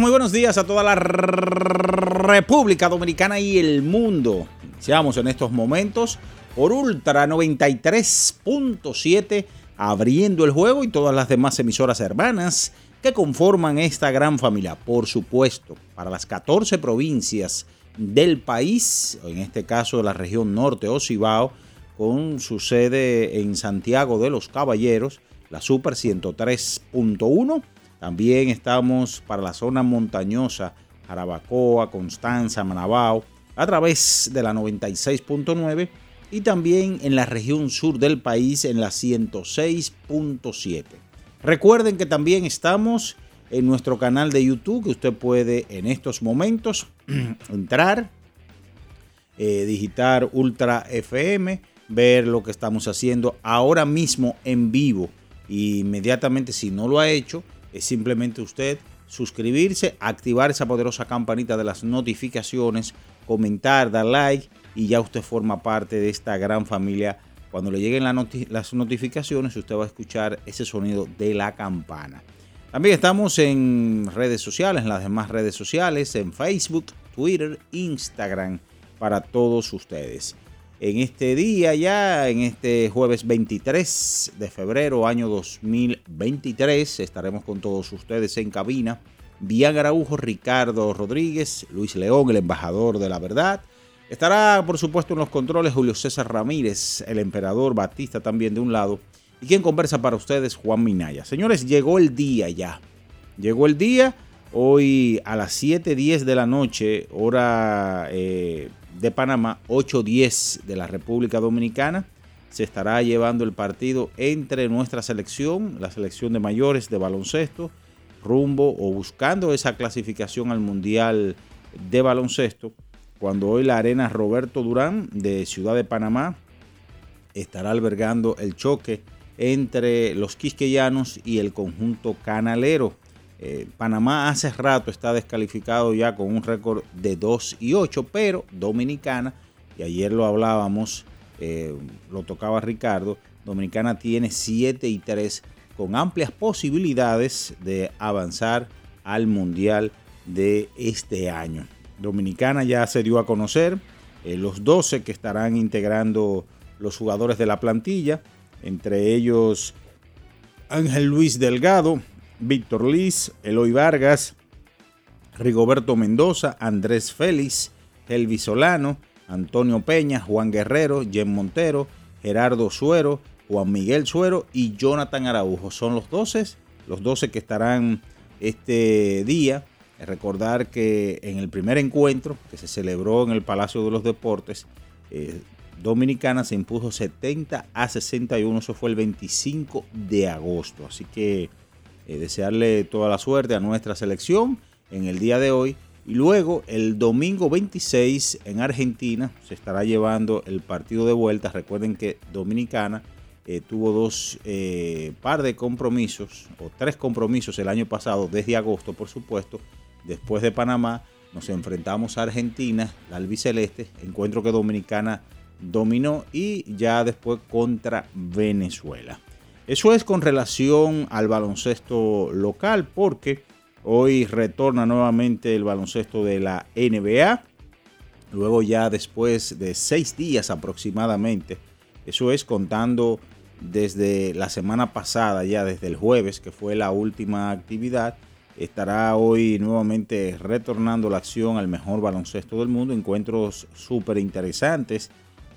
Muy buenos días a toda la República Dominicana y el mundo. Iniciamos en estos momentos por Ultra 93.7, abriendo el juego y todas las demás emisoras hermanas que conforman esta gran familia. Por supuesto, para las 14 provincias del país, en este caso de la región norte o Cibao, con su sede en Santiago de los Caballeros, la Super 103.1 también estamos para la zona montañosa, Jarabacoa, Constanza, Manabao, a través de la 96.9 y también en la región sur del país en la 106.7. Recuerden que también estamos en nuestro canal de YouTube, que usted puede en estos momentos entrar, eh, digitar Ultra FM, ver lo que estamos haciendo ahora mismo en vivo. Y inmediatamente, si no lo ha hecho, es simplemente usted suscribirse, activar esa poderosa campanita de las notificaciones, comentar, dar like y ya usted forma parte de esta gran familia. Cuando le lleguen las notificaciones, usted va a escuchar ese sonido de la campana. También estamos en redes sociales, en las demás redes sociales, en Facebook, Twitter, Instagram, para todos ustedes en este día ya, en este jueves 23 de febrero, año 2023. Estaremos con todos ustedes en cabina. Bian Araujo, Ricardo Rodríguez, Luis León, el embajador de la verdad. Estará, por supuesto, en los controles Julio César Ramírez, el emperador Batista también de un lado. Y quien conversa para ustedes, Juan Minaya. Señores, llegó el día ya. Llegó el día. Hoy a las 7.10 de la noche, hora eh, de Panamá, 8-10 de la República Dominicana. Se estará llevando el partido entre nuestra selección, la selección de mayores de baloncesto, rumbo o buscando esa clasificación al Mundial de Baloncesto, cuando hoy la Arena Roberto Durán de Ciudad de Panamá estará albergando el choque entre los quisqueyanos y el conjunto canalero. Eh, Panamá hace rato está descalificado ya con un récord de 2 y 8, pero Dominicana, y ayer lo hablábamos, eh, lo tocaba Ricardo, Dominicana tiene 7 y 3 con amplias posibilidades de avanzar al Mundial de este año. Dominicana ya se dio a conocer eh, los 12 que estarán integrando los jugadores de la plantilla, entre ellos Ángel Luis Delgado, Víctor Liz, Eloy Vargas, Rigoberto Mendoza, Andrés Félix, Elvis Solano, Antonio Peña, Juan Guerrero, Jen Montero, Gerardo Suero, Juan Miguel Suero y Jonathan Araujo. Son los 12, los 12 que estarán este día Recordar que en el primer encuentro que se celebró en el Palacio de los Deportes, eh, Dominicana se impuso 70 a 61, eso fue el 25 de agosto. Así que eh, desearle toda la suerte a nuestra selección en el día de hoy. Y luego el domingo 26 en Argentina se estará llevando el partido de vuelta. Recuerden que Dominicana eh, tuvo dos eh, par de compromisos o tres compromisos el año pasado, desde agosto por supuesto. Después de Panamá nos enfrentamos a Argentina, la albiceleste, encuentro que Dominicana dominó y ya después contra Venezuela. Eso es con relación al baloncesto local porque hoy retorna nuevamente el baloncesto de la NBA. Luego ya después de seis días aproximadamente, eso es contando desde la semana pasada, ya desde el jueves, que fue la última actividad, estará hoy nuevamente retornando la acción al mejor baloncesto del mundo. Encuentros súper interesantes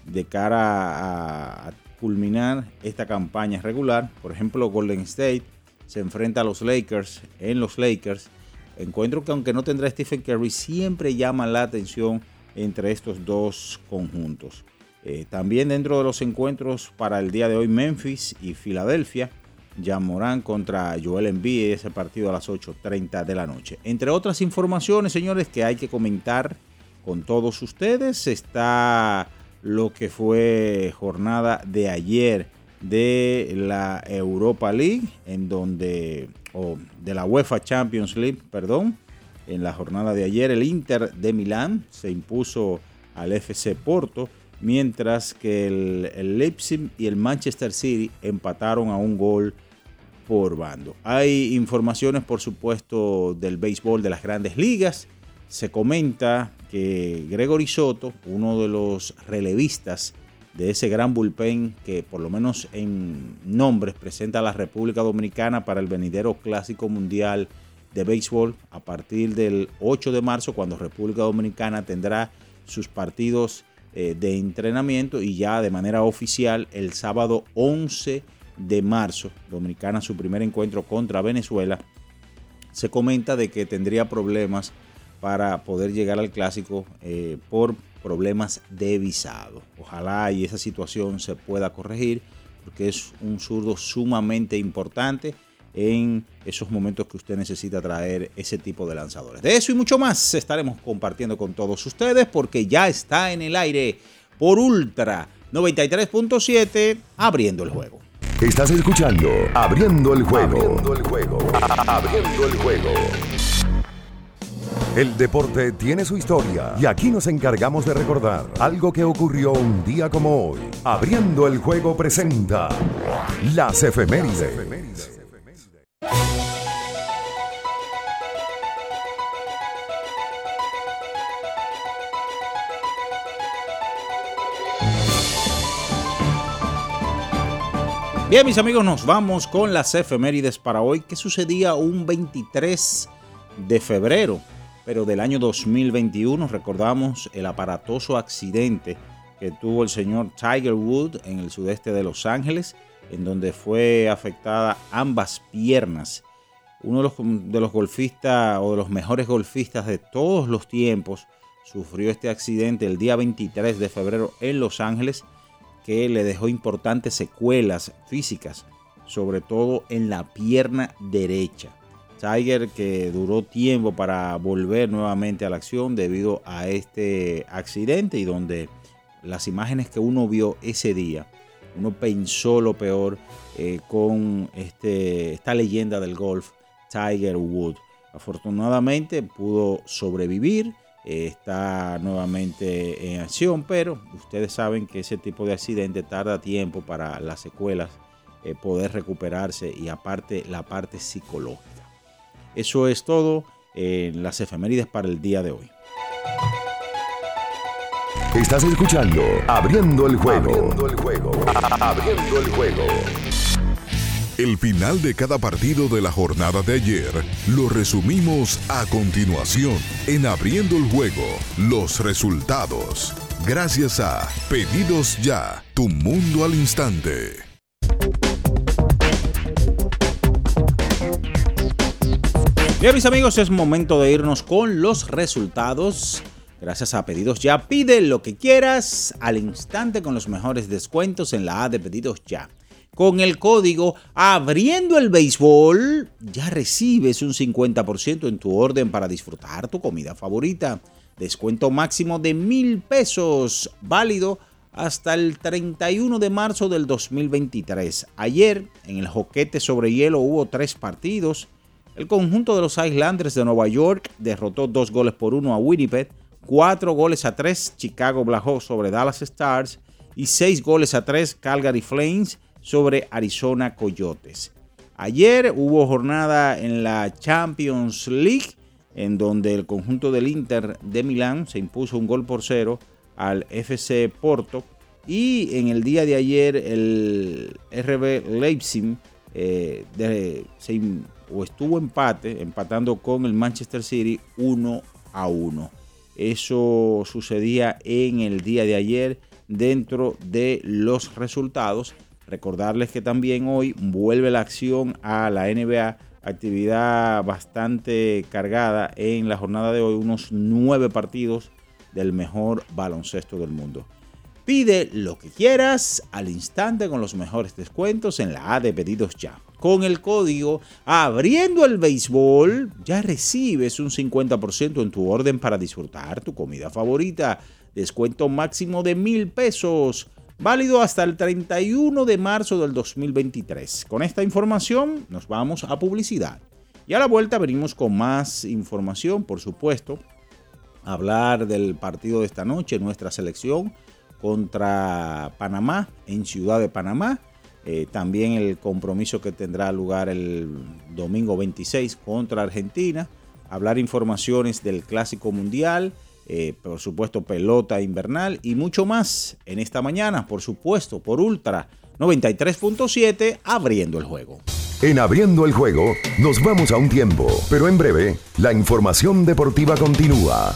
de cara a, culminar esta campaña regular. Por ejemplo, Golden State se enfrenta a los Lakers en los Lakers. Encuentro que aunque no tendrá Stephen Curry, siempre llama la atención entre estos dos conjuntos. Eh, también dentro de los encuentros para el día de hoy, Memphis y Filadelfia. Morán contra Joel Embiid, ese partido a las 8.30 de la noche. Entre otras informaciones, señores, que hay que comentar con todos ustedes, está lo que fue jornada de ayer de la Europa League, en donde, o de la UEFA Champions League, perdón, en la jornada de ayer el Inter de Milán se impuso al FC Porto mientras que el, Leipzig y el Manchester City empataron a un gol por bando. Hay informaciones, por supuesto, del béisbol de las grandes ligas. Se comenta que Gregory Soto, uno de los relevistas de ese gran bullpen que por lo menos en nombres presenta a la República Dominicana para el venidero Clásico Mundial de Béisbol a partir del 8 de marzo, cuando República Dominicana tendrá sus partidos eh, de entrenamiento y ya de manera oficial el sábado 11 de marzo, Dominicana su primer encuentro contra Venezuela, se comenta de que tendría problemas para poder llegar al clásico eh, por problemas de visado. Ojalá y esa situación se pueda corregir porque es un zurdo sumamente importante en esos momentos que usted necesita traer ese tipo de lanzadores. De eso y mucho más estaremos compartiendo con todos ustedes porque ya está en el aire por Ultra 93.7 abriendo el juego. Estás escuchando Abriendo el juego. Abriendo el juego. Abriendo el juego. El deporte tiene su historia y aquí nos encargamos de recordar algo que ocurrió un día como hoy. Abriendo el juego presenta las efemérides. Bien, mis amigos, nos vamos con las efemérides para hoy. ¿Qué sucedía un 23 de febrero, pero del año 2021? Recordamos el aparatoso accidente que tuvo el señor Tiger Wood en el sudeste de Los Ángeles, en donde fue afectada ambas piernas. Uno de los, de los golfistas o de los mejores golfistas de todos los tiempos sufrió este accidente el día 23 de febrero en Los Ángeles que le dejó importantes secuelas físicas, sobre todo en la pierna derecha. Tiger que duró tiempo para volver nuevamente a la acción debido a este accidente y donde las imágenes que uno vio ese día, uno pensó lo peor eh, con este, esta leyenda del golf, Tiger Wood. Afortunadamente pudo sobrevivir está nuevamente en acción, pero ustedes saben que ese tipo de accidente tarda tiempo para las secuelas eh, poder recuperarse y aparte la parte psicológica. Eso es todo en las efemérides para el día de hoy. Estás escuchando Abriendo el juego. Abriendo el juego. Abriendo el juego. El final de cada partido de la jornada de ayer lo resumimos a continuación en Abriendo el Juego, los resultados. Gracias a Pedidos Ya, tu mundo al instante. Bien, mis amigos, es momento de irnos con los resultados. Gracias a Pedidos Ya, pide lo que quieras al instante con los mejores descuentos en la A de Pedidos Ya. Con el código Abriendo el Béisbol, ya recibes un 50% en tu orden para disfrutar tu comida favorita. Descuento máximo de mil pesos, válido hasta el 31 de marzo del 2023. Ayer, en el Joquete sobre hielo, hubo tres partidos. El conjunto de los Islanders de Nueva York derrotó dos goles por uno a Winnipeg, cuatro goles a tres Chicago Blackhawks sobre Dallas Stars y seis goles a tres Calgary Flames sobre Arizona Coyotes. Ayer hubo jornada en la Champions League en donde el conjunto del Inter de Milán se impuso un gol por cero al FC Porto y en el día de ayer el RB Leipzig eh, se o estuvo empate, empatando con el Manchester City 1 a 1. Eso sucedía en el día de ayer dentro de los resultados. Recordarles que también hoy vuelve la acción a la NBA, actividad bastante cargada en la jornada de hoy, unos nueve partidos del mejor baloncesto del mundo. Pide lo que quieras al instante con los mejores descuentos en la A de pedidos ya con el código Abriendo el Béisbol, ya recibes un 50% en tu orden para disfrutar tu comida favorita. Descuento máximo de mil pesos. Válido hasta el 31 de marzo del 2023. Con esta información nos vamos a publicidad. Y a la vuelta venimos con más información, por supuesto. Hablar del partido de esta noche, nuestra selección contra Panamá en Ciudad de Panamá eh, también el compromiso que tendrá lugar el domingo 26 contra Argentina. Hablar informaciones del Clásico Mundial. Eh, por supuesto pelota invernal y mucho más en esta mañana, por supuesto, por Ultra 93.7, abriendo el juego. En abriendo el juego nos vamos a un tiempo, pero en breve la información deportiva continúa.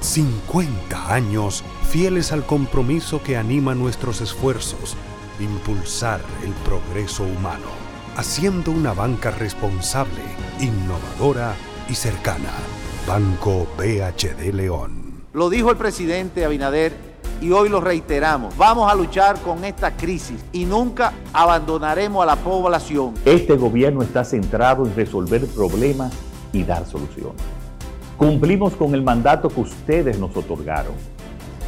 50 años fieles al compromiso que anima nuestros esfuerzos, impulsar el progreso humano, haciendo una banca responsable, innovadora y cercana. Banco BHD León. Lo dijo el presidente Abinader y hoy lo reiteramos. Vamos a luchar con esta crisis y nunca abandonaremos a la población. Este gobierno está centrado en resolver problemas y dar soluciones. Cumplimos con el mandato que ustedes nos otorgaron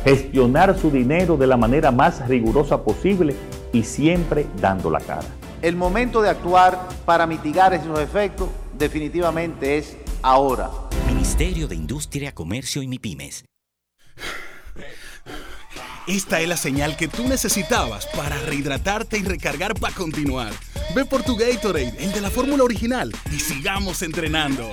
gestionar su dinero de la manera más rigurosa posible y siempre dando la cara. El momento de actuar para mitigar esos efectos definitivamente es ahora. Ministerio de Industria, Comercio y MIPIMES. Esta es la señal que tú necesitabas para rehidratarte y recargar para continuar. Ve por tu Gatorade, el de la fórmula original, y sigamos entrenando.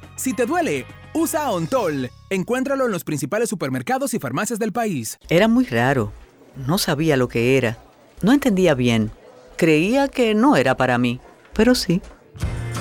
Si te duele, usa Ontol. Encuéntralo en los principales supermercados y farmacias del país. Era muy raro. No sabía lo que era. No entendía bien. Creía que no era para mí, pero sí.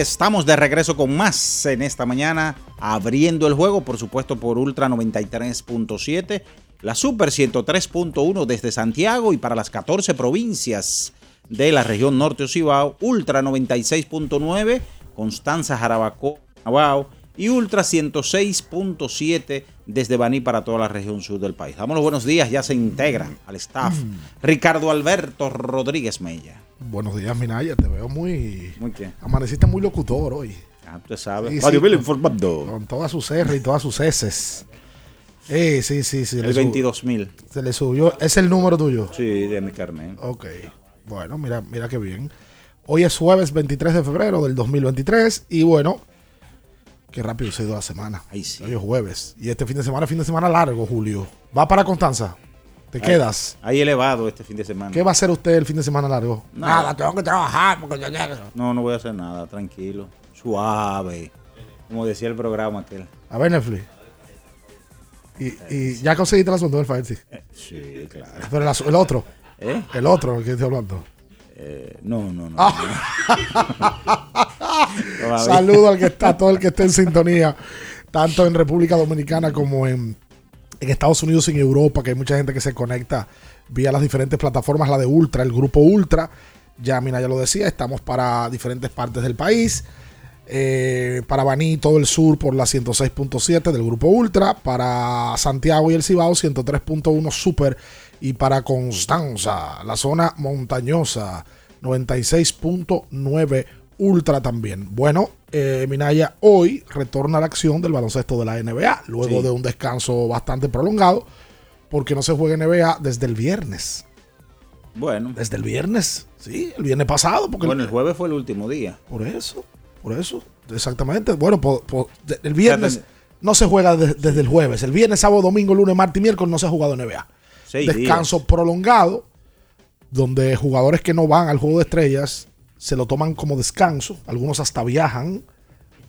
Estamos de regreso con más en esta mañana, abriendo el juego, por supuesto, por Ultra 93.7, la Super 103.1 desde Santiago y para las 14 provincias de la región norte Ocibao, Ultra 96.9, Constanza Jarabacoa, y Ultra 106.7 desde Baní para toda la región sur del país. Damos los buenos días, ya se integra al staff. Ricardo Alberto Rodríguez Mella. Buenos días, Minaya. Te veo muy. ¿Muy qué? Amaneciste muy locutor hoy. Ah, usted sabe. Sí, sí, informando. Con todas sus R y todas sus S. Eh, sí, sí, sí. El 22.000. Se le subió. ¿Es el número tuyo? Sí, de mi carnet. Ok. Bueno, mira, mira qué bien. Hoy es jueves 23 de febrero del 2023. Y bueno, qué rápido se ha ido la semana. Ahí sí. Hoy es jueves. Y este fin de semana, fin de semana largo, Julio. ¿Va para Constanza? ¿Te quedas? Ahí elevado este fin de semana. ¿Qué va a hacer usted el fin de semana largo? Nada, tengo que trabajar. No, no voy a hacer nada, tranquilo. Suave. Como decía el programa aquel. A ver, Netflix. Y, ya conseguiste el asunto del Fire eh, sí, claro. Pero el, otro. ¿Eh? El otro, el que estoy hablando. Eh, no, no, no. Saludo al que está, todo el que esté en sintonía, tanto en República Dominicana como en en Estados Unidos y en Europa, que hay mucha gente que se conecta vía las diferentes plataformas, la de Ultra, el grupo Ultra. Ya Mina ya lo decía, estamos para diferentes partes del país. Eh, para Baní, todo el sur por la 106.7 del grupo Ultra. Para Santiago y el Cibao, 103.1 Super. Y para Constanza, la zona montañosa, 96.9 Ultra también. Bueno, eh, Minaya hoy retorna a la acción del baloncesto de la NBA, luego de un descanso bastante prolongado, porque no se juega NBA desde el viernes. Bueno. Desde el viernes, sí, el viernes pasado. Porque bueno, el, jueves fue el último día. Por eso, por eso, exactamente. Bueno, el viernes no se juega desde el jueves. El viernes, sábado, domingo, lunes, martes y miércoles no se ha jugado NBA. Descanso prolongado, donde jugadores que no van al juego de estrellas se lo toman como descanso, algunos hasta viajan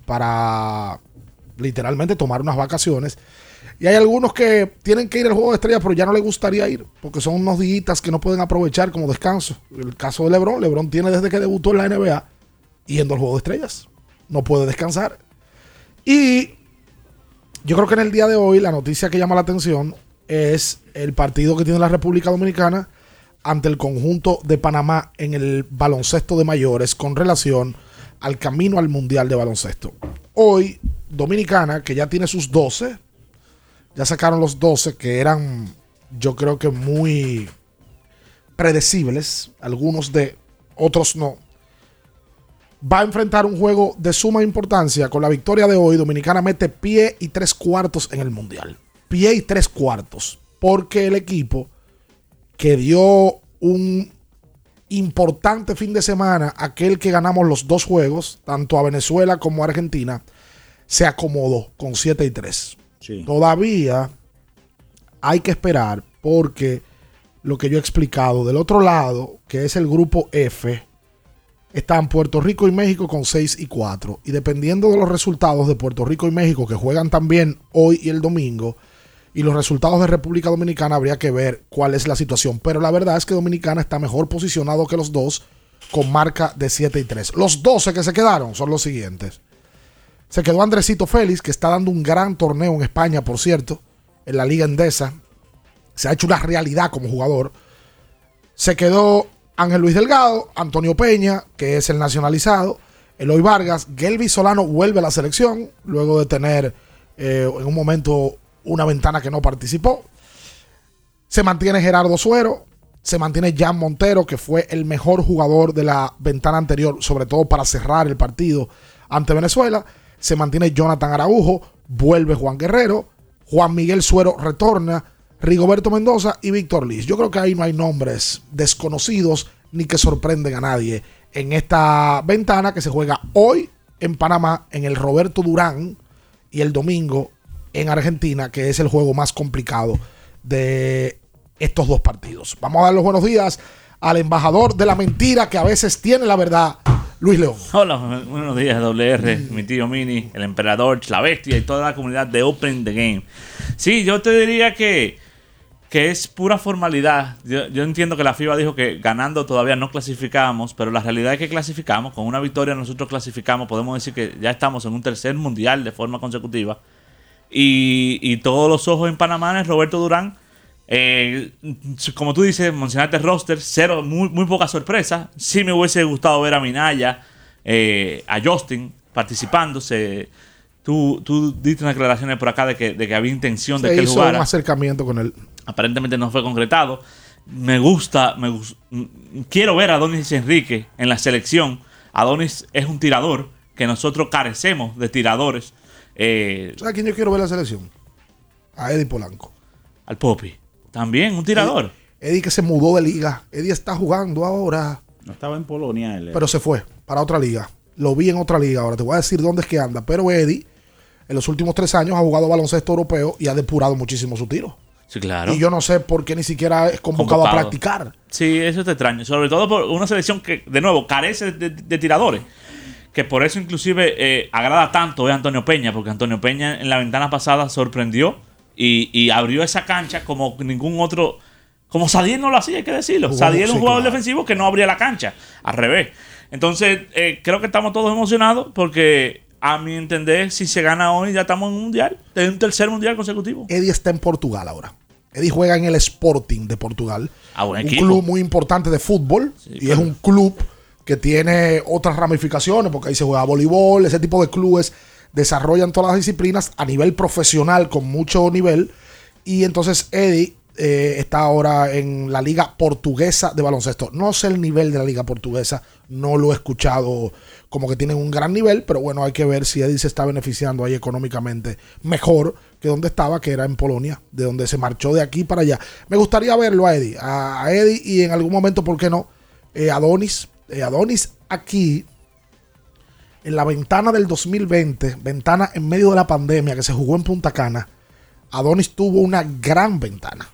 para literalmente tomar unas vacaciones. Y hay algunos que tienen que ir al juego de estrellas, pero ya no les gustaría ir, porque son unos días que no pueden aprovechar como descanso. El caso de LeBron, LeBron tiene desde que debutó en la NBA yendo al juego de estrellas. No puede descansar. Y yo creo que en el día de hoy la noticia que llama la atención es el partido que tiene la República Dominicana ante el conjunto de Panamá en el baloncesto de mayores con relación al camino al Mundial de Baloncesto. Hoy, Dominicana, que ya tiene sus 12, ya sacaron los 12 que eran, yo creo que muy predecibles, algunos de, otros no. Va a enfrentar un juego de suma importancia. Con la victoria de hoy, Dominicana mete pie y tres cuartos en el Mundial. Pie y tres cuartos. Porque el equipo que dio un importante fin de semana, aquel que ganamos los dos juegos, tanto a Venezuela como a Argentina, se acomodó con 7 y 3. Todavía hay que esperar porque lo que yo he explicado del otro lado, que es el grupo F, están Puerto Rico y México con 6 y 4. Y dependiendo de los resultados de Puerto Rico y México, que juegan también hoy y el domingo, y los resultados de República Dominicana, habría que ver cuál es la situación. Pero la verdad es que Dominicana está mejor posicionado que los dos, con marca de 7 y 3. Los 12 que se quedaron son los siguientes. Se quedó Andresito Félix, que está dando un gran torneo en España, por cierto, en la Liga Endesa. Se ha hecho una realidad como jugador. Se quedó Ángel Luis Delgado, Antonio Peña, que es el nacionalizado, Eloy Vargas, Gelby Solano vuelve a la selección, luego de tener eh, en un momento una ventana que no participó. Se mantiene Gerardo Suero, se mantiene Jan Montero, que fue el mejor jugador de la ventana anterior, sobre todo para cerrar el partido ante Venezuela. Se mantiene Jonathan Araujo, vuelve Juan Guerrero, Juan Miguel Suero retorna, Rigoberto Mendoza y Víctor Liz. Yo creo que ahí no hay nombres desconocidos ni que sorprenden a nadie en esta ventana que se juega hoy en Panamá, en el Roberto Durán y el domingo en Argentina, que es el juego más complicado de estos dos partidos. Vamos a dar los buenos días al embajador de la mentira que a veces tiene la verdad, Luis León. Hola, buenos días, WR, mi tío Mini, el emperador, la bestia y toda la comunidad de Open the Game. Sí, yo te diría que que es pura formalidad. Yo, entiendo que la FIBA dijo que ganando todavía no clasificamos, pero la realidad es que clasificamos. Con una victoria nosotros clasificamos. Podemos decir que ya estamos en un tercer mundial de forma consecutiva. Y, todos los ojos en Panamá es Roberto Durán. Eh, como tú dices, mencionaste roster, cero, muy, muy poca sorpresa. Sí me hubiese gustado ver a Minaya, eh, a Justin participándose. Tú, tú diste unas declaraciones por acá de que, de que había intención de que él jugara. un acercamiento con él aparentemente no fue concretado. Me gusta, me quiero ver a Adonis Enrique en la selección. Adonis es un tirador que nosotros carecemos de tiradores. Eh, ¿Sabes a quién yo quiero ver en la selección? A Eddie Polanco. Al Popi. También un tirador. Eddie, que se mudó de liga. Eddie está jugando ahora. No estaba en Polonia él. Eh. Pero se fue para otra liga. Lo vi en otra liga. Ahora te voy a decir dónde es que anda. Pero Eddie, en los últimos tres años, ha jugado baloncesto europeo y ha depurado muchísimo su tiro. claro. Y yo no sé por qué ni siquiera es convocado, a practicar. Sí, eso es extraño. Sobre todo por una selección que, de nuevo, carece de, tiradores. Que por eso inclusive eh, agrada tanto es Antonio Peña, porque Antonio Peña en la ventana pasada sorprendió y, abrió esa cancha como ningún otro... Como Sadiel no lo hacía, hay que decirlo. Sadiel es un jugador defensivo que no abría la cancha. Al revés. Entonces, eh, creo que estamos todos emocionados porque a mi entender, si se gana hoy, ya estamos en un mundial, en un tercer mundial consecutivo. Eddie está en Portugal ahora. Eddie juega en el Sporting de Portugal. Ah, un club muy importante de fútbol. y es un club que tiene otras ramificaciones, porque ahí se juega voleibol, ese tipo de clubes desarrollan todas las disciplinas a nivel profesional, con mucho nivel. Y entonces Eddie eh, está ahora en la liga portuguesa de baloncesto. No sé el nivel de la liga portuguesa, no lo he escuchado como que tienen un gran nivel, pero bueno, hay que ver si Eddie se está beneficiando ahí económicamente mejor que donde estaba, que era en Polonia, de donde se marchó de aquí para allá. Me gustaría verlo a Eddie, a, Eddie y en algún momento, ¿por qué no? Eh, Adonis, eh, Adonis aquí, en la ventana del 2020, ventana en medio de la pandemia que se jugó en Punta Cana, Adonis tuvo una gran ventana.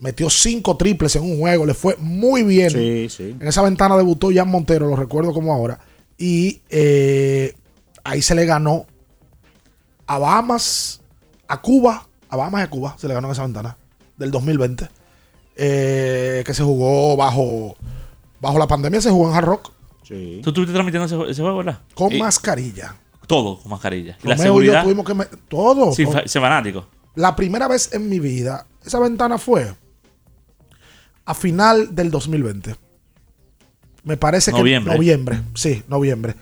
Metió cinco triples en un juego, le fue muy bien. En esa ventana debutó Jan Montero, lo recuerdo como ahora. Y eh, ahí se le ganó a Bahamas, a Cuba, a Bahamas y a Cuba, se le ganó en esa ventana del 2020, eh, que se jugó bajo, bajo la pandemia, se jugó en Hard Rock. Sí. ¿Tú estuviste transmitiendo ese, juego, verdad? Con mascarilla. Todo con mascarilla. la seguridad. tuvimos que todo. Sí, fanático. La primera vez en mi vida, esa ventana fue a final del 2020. Me parece que noviembre, sí, noviembre.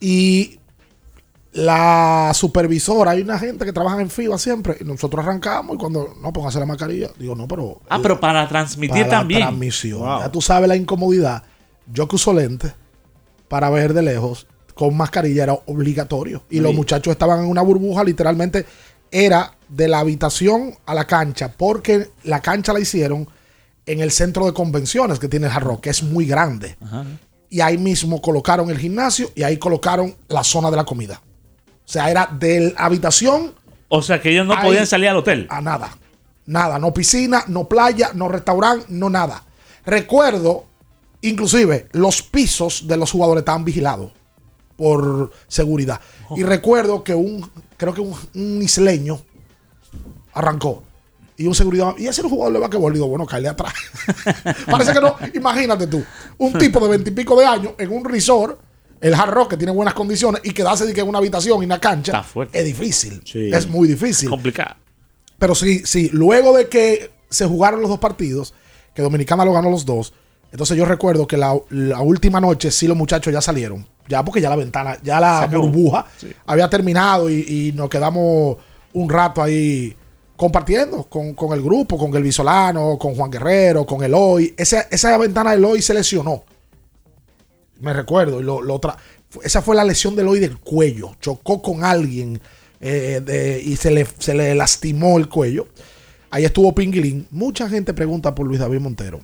Y la supervisora, hay una gente que trabaja en FIBA siempre, y nosotros arrancamos y cuando no póngase la mascarilla, digo, no, pero. Ah, pero para transmitir para también. transmisión. Ya tú sabes la incomodidad. Yo que uso lentes para ver de lejos, con mascarilla era obligatorio. Y los muchachos estaban en una burbuja, literalmente era de la habitación a la cancha, porque la cancha la hicieron en el centro de convenciones que tiene el Hard que es muy grande. Y ahí mismo colocaron el gimnasio y ahí colocaron la zona de la comida. O sea, era de la habitación. O sea, que ellos no podían salir al hotel. A nada. Nada. No piscina, no playa, no restaurante, no nada. Recuerdo, inclusive, los pisos de los jugadores estaban vigilados por seguridad. Y recuerdo que un, creo que un, isleño arrancó. Y un seguridad. Y ese era un jugador de basquetbol. Y bueno, caerle atrás. Parece que no. Imagínate tú. Un tipo de veintipico de años en un resort, el Hard Rock, que tiene buenas condiciones, y quedarse de que en una habitación y una cancha. Es difícil. Es muy difícil. Complicado. Pero sí, sí. Luego de que se jugaron los dos partidos, que Dominicana lo ganó los dos. Entonces yo recuerdo que la, última noche sí los muchachos ya salieron. Ya porque ya la ventana, ya la burbuja había terminado y, nos quedamos un rato ahí compartiendo con, el grupo, con el Visolano, con Juan Guerrero, con Eloy. Esa, esa ventana de Eloy se lesionó. Me recuerdo. Y lo, esa fue la lesión de Eloy del cuello. Chocó con alguien eh, y se le, se le lastimó el cuello. Ahí estuvo Pinguilín. Mucha gente pregunta por Luis David Montero,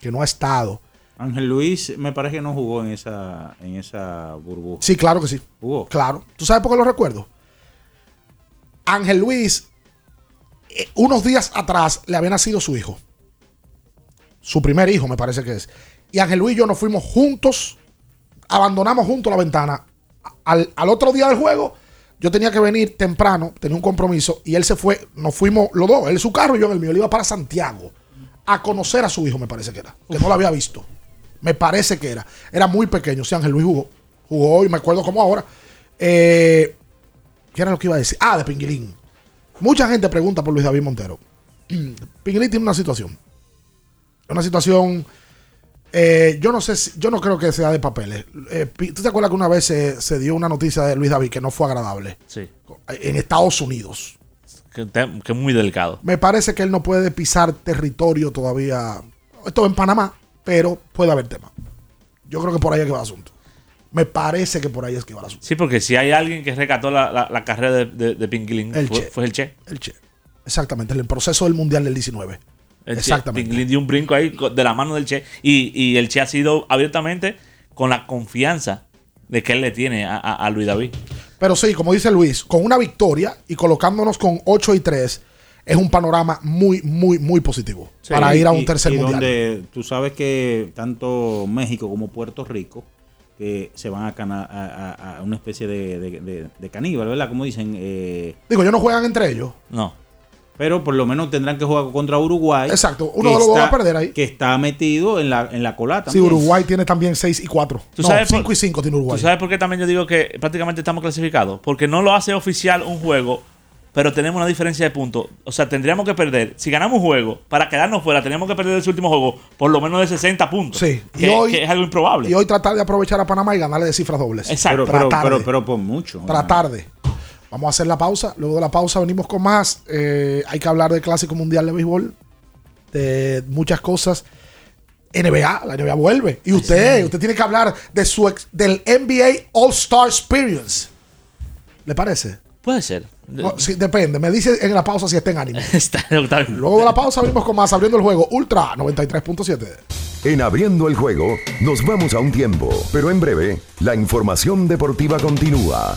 que no ha estado. Ángel Luis me parece que no jugó en esa, en esa burbuja. Sí, claro que sí. Jugó. Claro. ¿Tú sabes por qué lo recuerdo? Ángel Luis, eh, unos días atrás, le había nacido su hijo. Su primer hijo, me parece que es. Y Ángel Luis y yo nos fuimos juntos, abandonamos juntos la ventana. Al, al otro día del juego, yo tenía que venir temprano, tenía un compromiso, y él se fue, nos fuimos los dos, él su carro y yo en el mío, él iba para Santiago a conocer a su hijo, me parece que era, que no lo había visto. Me parece que era. Era muy pequeño, sí, Ángel Luis jugó. Jugó y me acuerdo como ahora. Eh, ¿Qué era lo que iba a decir? Ah, de Pinguilín. Mucha gente pregunta por Luis David Montero. Pinguilín tiene una situación. Una situación eh, yo no sé, si, yo no creo que sea de papeles. Eh, ¿Tú te acuerdas que una vez se, dio una noticia de Luis David que no fue agradable? Sí. En Estados Unidos. Que, es muy delicado. Me parece que él no puede pisar territorio todavía. Esto en Panamá, pero puede haber tema. Yo creo que por ahí es que va el asunto. Me parece que por ahí es que va el asunto. Sí, porque si hay alguien que rescató la, carrera de, de, fue, fue, el Che. El Che. Exactamente, en el proceso del Mundial del 19. Exactamente. Le dio un brinco ahí de la mano del Che. Y, el Che ha sido abiertamente con la confianza de que él le tiene a, Luis David. Pero sí, como dice Luis, con una victoria y colocándonos con 8 y 3, es un panorama muy, muy, muy positivo para ir a un tercer mundial. Donde tú sabes que tanto México como Puerto Rico que se van a, a, una especie de, de, caníbal, ¿verdad? Como dicen. Eh, Digo, ellos no juegan entre ellos. No. Pero por lo menos tendrán que jugar contra Uruguay. Exacto, uno de los dos va a perder ahí. Que está metido en la, en la colata. Sí, Uruguay tiene también 6 y 4. No, 5 y 5 tiene Uruguay. ¿Tú sabes por qué también yo digo que prácticamente estamos clasificados? Porque no lo hace oficial un juego, pero tenemos una diferencia de puntos. O sea, tendríamos que perder. Si ganamos un juego, para quedarnos fuera, tenemos que perder ese último juego por lo menos de 60 puntos. Sí, que, hoy, es algo improbable. Y hoy tratar de aprovechar a Panamá y ganarle de cifras dobles. Exacto. Pero, pero, pero, por mucho. Tratar de. Vamos a hacer la pausa. Luego de la pausa venimos con más. Eh, hay que hablar del Clásico Mundial de Béisbol. De muchas cosas. NBA, la NBA vuelve. Y usted, usted tiene que hablar de su del NBA All Star Experience. ¿Le parece? Puede ser. depende. Me dice en la pausa si está en ánimo. Luego de la pausa venimos con más abriendo el juego Ultra 93.7. En abriendo el juego nos vamos a un tiempo, pero en breve la información deportiva continúa.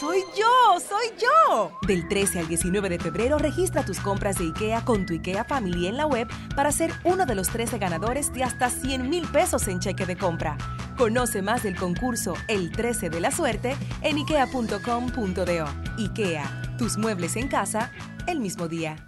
¡Soy yo! ¡Soy yo! Del 13 al 19 de febrero registra tus compras de IKEA con tu IKEA Family en la web para ser uno de los 13 ganadores de hasta 100 mil pesos en cheque de compra. Conoce más del concurso El 13 de la suerte en ikea.com.do. IKEA, tus muebles en casa el mismo día.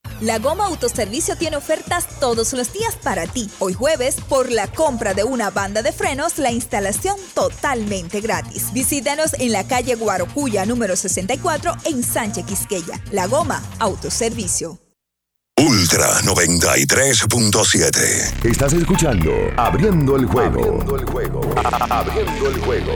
La Goma Autoservicio tiene ofertas todos los días para ti. Hoy jueves, por la compra de una banda de frenos, la instalación totalmente gratis. Visítanos en la calle Guarocuya número 64 en Sánchez Quisqueya. La Goma Autoservicio. Ultra 93.7. Estás escuchando Abriendo el juego. Abriendo el juego. Abriendo el juego.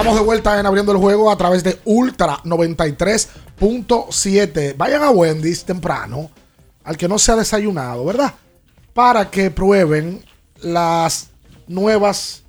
Estamos de vuelta en abriendo el juego a través de Ultra 93.7. Vayan a Wendy's temprano, al que no se ha desayunado, ¿verdad? Para que prueben las nuevas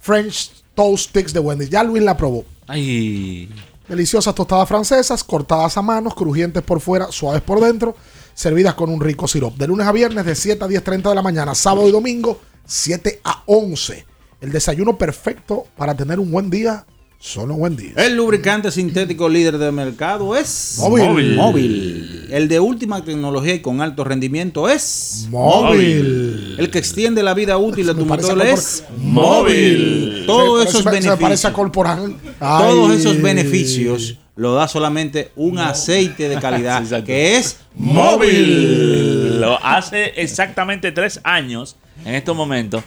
French Toast Sticks de Wendy's. Ya Luis la probó. Ay. Deliciosas tostadas francesas, cortadas a manos, crujientes por fuera, suaves por dentro, servidas con un rico sirope. De lunes a viernes de 7 a 10.30 de la mañana, sábado y domingo 7 a 11 el desayuno perfecto para tener un buen día. Solo buen día. El lubricante sintético líder del mercado es móvil. móvil. El de última tecnología y con alto rendimiento es móvil. El que extiende la vida útil de tu motor es móvil. Todos esos beneficios. corporal. Todos esos beneficios lo da solamente un aceite de calidad que es móvil. Lo hace exactamente tres años en estos momentos.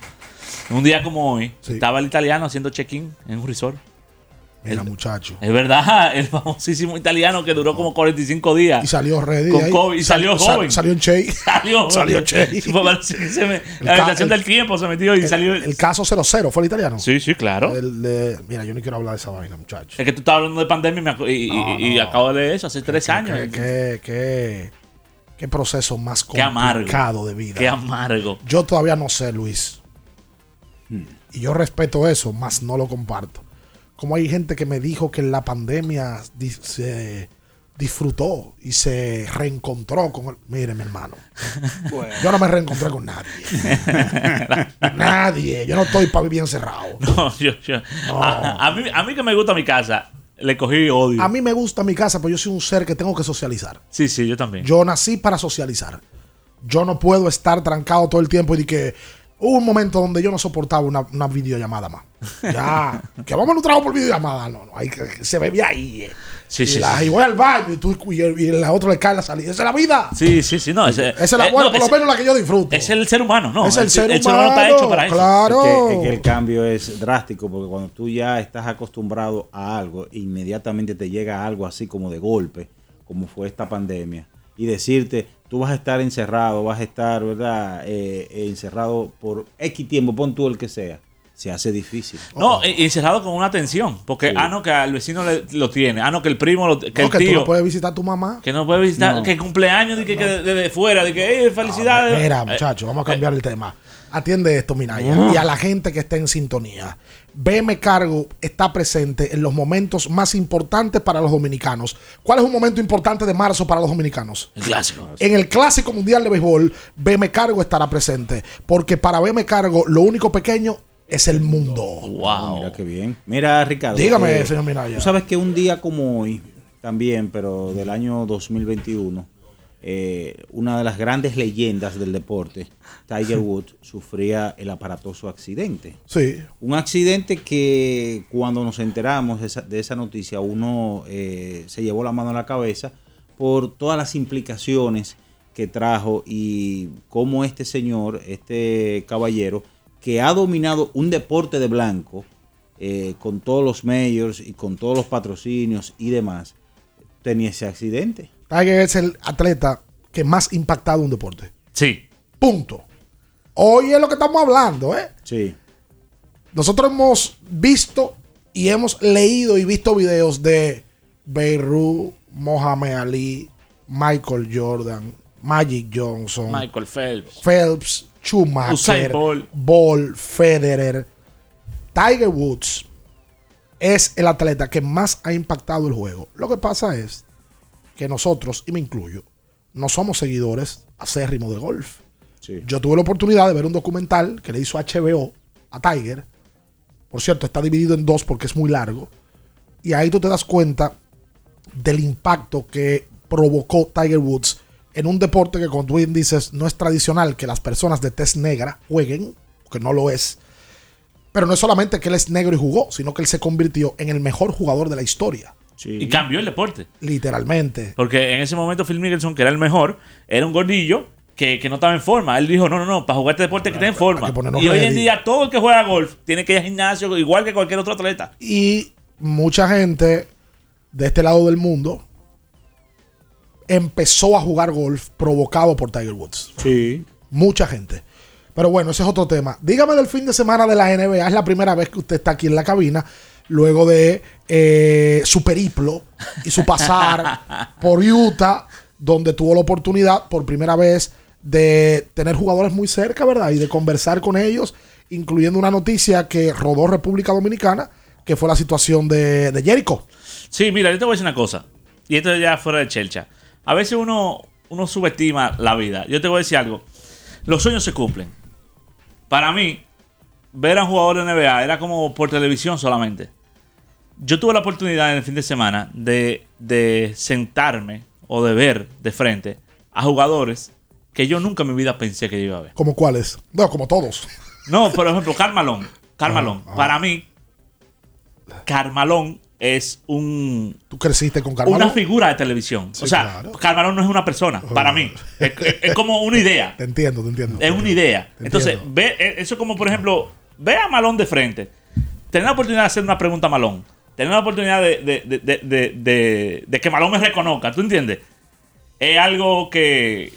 Un día como hoy, estaba el italiano haciendo check-in en un resort. Mira, muchacho. Es verdad, el famosísimo italiano que duró como 45 días. Y salió ready. Con. COVID, y salió Sal- joven. Salió en Che. Salió, Salió Che. La habitación el- del tiempo se metió y el, salió. El caso 00 fue el italiano. Sí, sí, claro. El de- mira, yo no quiero hablar de esa vaina, muchacho. Es que tú estabas hablando de pandemia y, No, acabo de leer eso hace tres años. Qué, qué, qué- proceso más Qué amargo. complicado de vida. Qué amargo. Yo todavía no sé, Luis. Y yo respeto eso, más no lo comparto. Como hay gente que me dijo que en la pandemia se disfrutó y se reencontró con el... Mire, mi hermano. Yo no me reencontré con nadie. nadie. Yo no estoy para vivir encerrado. No, yo, yo- A, a mí, a mí que me gusta mi casa, le cogí odio. A mí me gusta mi casa, pero yo soy un ser que tengo que socializar. Sí, sí, yo también. Yo nací para socializar. Yo no puedo estar trancado todo el tiempo y de que hubo un momento donde yo no soportaba una, una videollamada más. Ya, que vamos a un trabajo por videollamada. No, no, hay que, que se bebe ahí. eh. Sí, y, sí, la- sí. y voy al baño y, tú, y, el- y la otra le cae la salida. Esa es la vida. Sí, sí, sí, no. Ese, Esa es la eh, bueno, no, por lo menos la que yo disfruto. Es el ser humano, ¿no? Es el ser humano está humano, hecho para eso. claro. Es que, es que el cambio es drástico porque cuando tú ya estás acostumbrado a algo, inmediatamente te llega algo así como de golpe, como fue esta pandemia, y decirte, tú vas a estar encerrado, vas a estar, ¿verdad? Eh, eh, encerrado por X tiempo, pon tú el que sea, se hace difícil. No, y- y encerrado con una tensión. Porque, Sí. ah, no, que al vecino le- lo tiene. Ah, no, que el primo, lo, que No, el que tú tío. no puedes visitar a tu mamá. Que no puede visitar, No. que cumpleaños de que, que de, de fuera, de que, eh, felicidades. Mira, Eh, muchachos, vamos a cambiar el tema. Atiende esto, Minaya, y a la gente que está en sintonía. BM Cargo está presente en los momentos más importantes para los dominicanos. ¿Cuál es un momento importante de marzo para los dominicanos? El clásico. En el Clásico Mundial de Béisbol, BM Cargo estará presente. Porque para BM Cargo, lo único pequeño es el mundo. Wow. Mira qué bien. Mira, Ricardo. Dígame, señor Minaya. Tú sabes que un día como hoy, también, pero del año 2021, eh, una de las grandes leyendas del deporte, Tiger Woods, sufría el aparatoso accidente. Sí. Un accidente que cuando nos enteramos de esa, de esa noticia, uno eh, se llevó la mano a la cabeza por todas las implicaciones que trajo y cómo este señor, este caballero, que ha dominado un deporte de blanco, eh, con todos los majors y con todos los patrocinios y demás, tenía ese accidente. Tiger es el atleta que más ha impactado un deporte. Sí. Punto. Hoy es lo que estamos hablando, ¿eh? Sí. Nosotros hemos visto y hemos leído y visto videos de Beirut, Mohamed Ali, Michael Jordan, Magic Johnson, Michael Phelps. Phelps, Schumacher, Usain Bolt. Bolt, Federer. Tiger Woods es el atleta que más ha impactado el juego. Lo que pasa es que nosotros, y me incluyo, no somos seguidores acérrimos de golf. Yo tuve la oportunidad de ver un documental que le hizo HBO a Tiger. Por cierto, está dividido en dos porque es muy largo. Y ahí tú te das cuenta del impacto que provocó Tiger Woods en un deporte que, como tú bien dices, no es tradicional que las personas de tez negra jueguen, que no lo es. Pero no es solamente que él es negro y jugó, sino que él se convirtió en el mejor jugador de la historia. Y cambió el deporte. Literalmente. Porque en ese momento Phil Mickelson, que era el mejor, era un gordillo que, que no estaba en forma. Él dijo, no, no, no, para jugar este deporte hay que estar en forma. Y hoy en día todo el que juega golf tiene que ir al gimnasio igual que cualquier otro atleta. Y mucha gente de este lado del mundo empezó a jugar golf provocado por Tiger Woods. Sí. Mucha gente. Pero bueno, ese es otro tema. Dígame del fin de semana de la NBA. Es la primera vez que usted está aquí en la cabina. Luego de eh, su periplo y su pasar por Utah, donde tuvo la oportunidad por primera vez de tener jugadores muy cerca, ¿verdad? Y de conversar con ellos, incluyendo una noticia que rodó República Dominicana, que fue la situación de, de Jericho. Sí, mira, yo te voy a decir una cosa. Y esto ya fuera de chelcha. A veces uno, uno subestima la vida. Yo te voy a decir algo. Los sueños se cumplen. Para mí, ver a un jugador de NBA era como por televisión solamente. Yo tuve la oportunidad en el fin de semana de, de sentarme o de ver de frente a jugadores que yo nunca en mi vida pensé que yo iba a ver. ¿Como cuáles? No, como todos. No, por ejemplo, Carmalón. Carmalón. Ah, ah. Para mí, Carmalón es un. Tú creciste con Carmalón. Una figura de televisión. o sea, Carmalón no es una persona, para mí. Es, es, como una idea. Te entiendo, te entiendo. Es una idea. Entonces, ve, eh, eso como por ejemplo, ve a Malón de frente. Tener la oportunidad de hacer una pregunta a Malón. Tener la oportunidad de, de, de, de que Malón me reconozca. ¿Tú entiendes? Es algo que.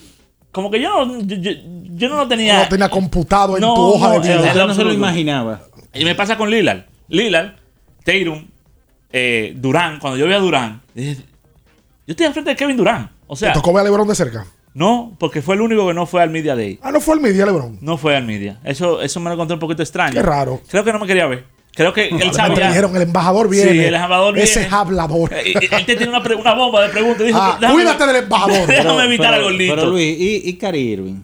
Como que yo no, yo, no lo tenía. No lo tenía computado en tu hoja de vida. Yo no se lo imaginaba. Y me pasa con Lillard. Lillard, Tatum, eh, Durán. Cuando yo vi a Durán, yo estoy enfrente de Kevin Durán. O sea. ¿Te tocó ver a LeBron de cerca? No, porque fue el único que no fue al Media Day. Ah, no fue al Media, LeBron. No fue al Media. Eso, eso me lo encontré un poquito extraño. Qué raro. Creo que no me quería ver. Creo que él sabía. Me dijeron, el embajador viene. Sí, el embajador viene. Ese es hablador. Eh, él te tiene una, una bomba de preguntas. Dijo, ah, cuídate del embajador. Déjame evitar algo lindo. Pero Luis, ¿y, y Cari Irving?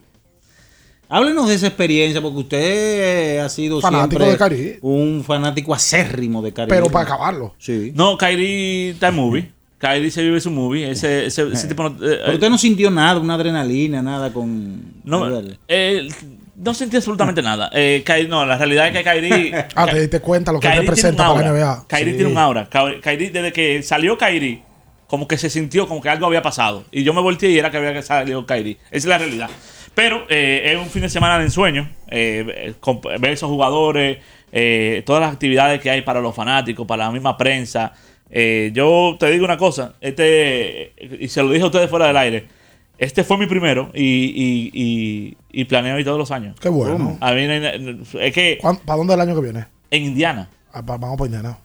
Háblenos de esa experiencia, porque usted ha sido fanático de Cari. un fanático acérrimo de Cari. Pero para acabarlo. Sí. No, Kairi está en movie. Kairi se vive su movie. Ese, ese, ese tipo no, eh, Pero usted no sintió nada, una adrenalina, nada con. No, eh, no sentí absolutamente nada. Eh, Kairi, no, la realidad es que Kairi. ah, te diste cuenta lo que representa para la NBA. Kairi tiene un aura. Kairi, desde que salió Kairi, como que se sintió como que algo había pasado. Y yo me volteé y era que había salido Kairi. Esa es la realidad. Pero eh, es un fin de semana de ensueño. Eh, ver esos jugadores, eh, todas las actividades que hay para los fanáticos, para la misma prensa. Yo te digo una cosa, este, y se lo dije a ustedes fuera del aire. Este fue mi primero y, y, y, planeo ir todos los años. Qué bueno. A mí, es que, ¿Para dónde el año que viene? En Indiana. Ah, vamos para Indiana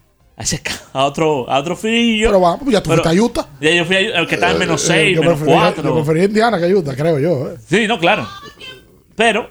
a otro, a otro frío. Pero vamos, ya tú fuiste a Utah. Ya yo fui a que está en menos 6, eh, menos 4. Yo prefería Indiana que Utah, creo yo. Eh. Sí, no, claro. Pero,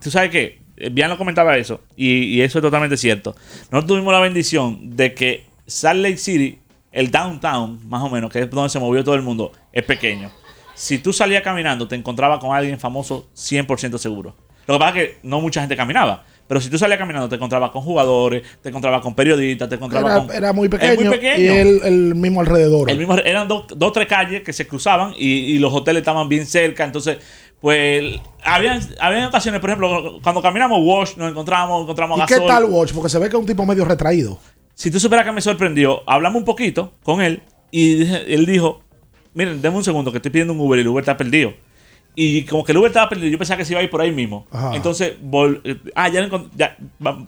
tú sabes que, bien lo comentaba eso, y, y, eso es totalmente cierto. Nosotros tuvimos la bendición de que Salt Lake City, el downtown, más o menos, que es donde se movió todo el mundo, es pequeño. Si tú salías caminando, te encontrabas con alguien famoso 100% seguro. Lo que pasa es que no mucha gente caminaba. Pero si tú salías caminando, te encontrabas con jugadores, te encontrabas con periodistas, te encontrabas era, con. Era muy pequeño. Y el, mismo alrededor. El mismo, eran dos o tres calles que se cruzaban y, los hoteles estaban bien cerca. Entonces, pues. Había, había ocasiones, por ejemplo, cuando caminamos Wash, nos encontramos, encontramos ¿Y qué tal Wash? Porque se ve que es un tipo medio retraído. Si tú supieras que me sorprendió, hablamos un poquito con él y él dijo: Miren, denme un segundo que estoy pidiendo un Uber y el Uber está perdido. Y como que el Uber estaba perdido, yo pensaba que se iba a ir por ahí mismo. Entonces, eh, ah, ya, ya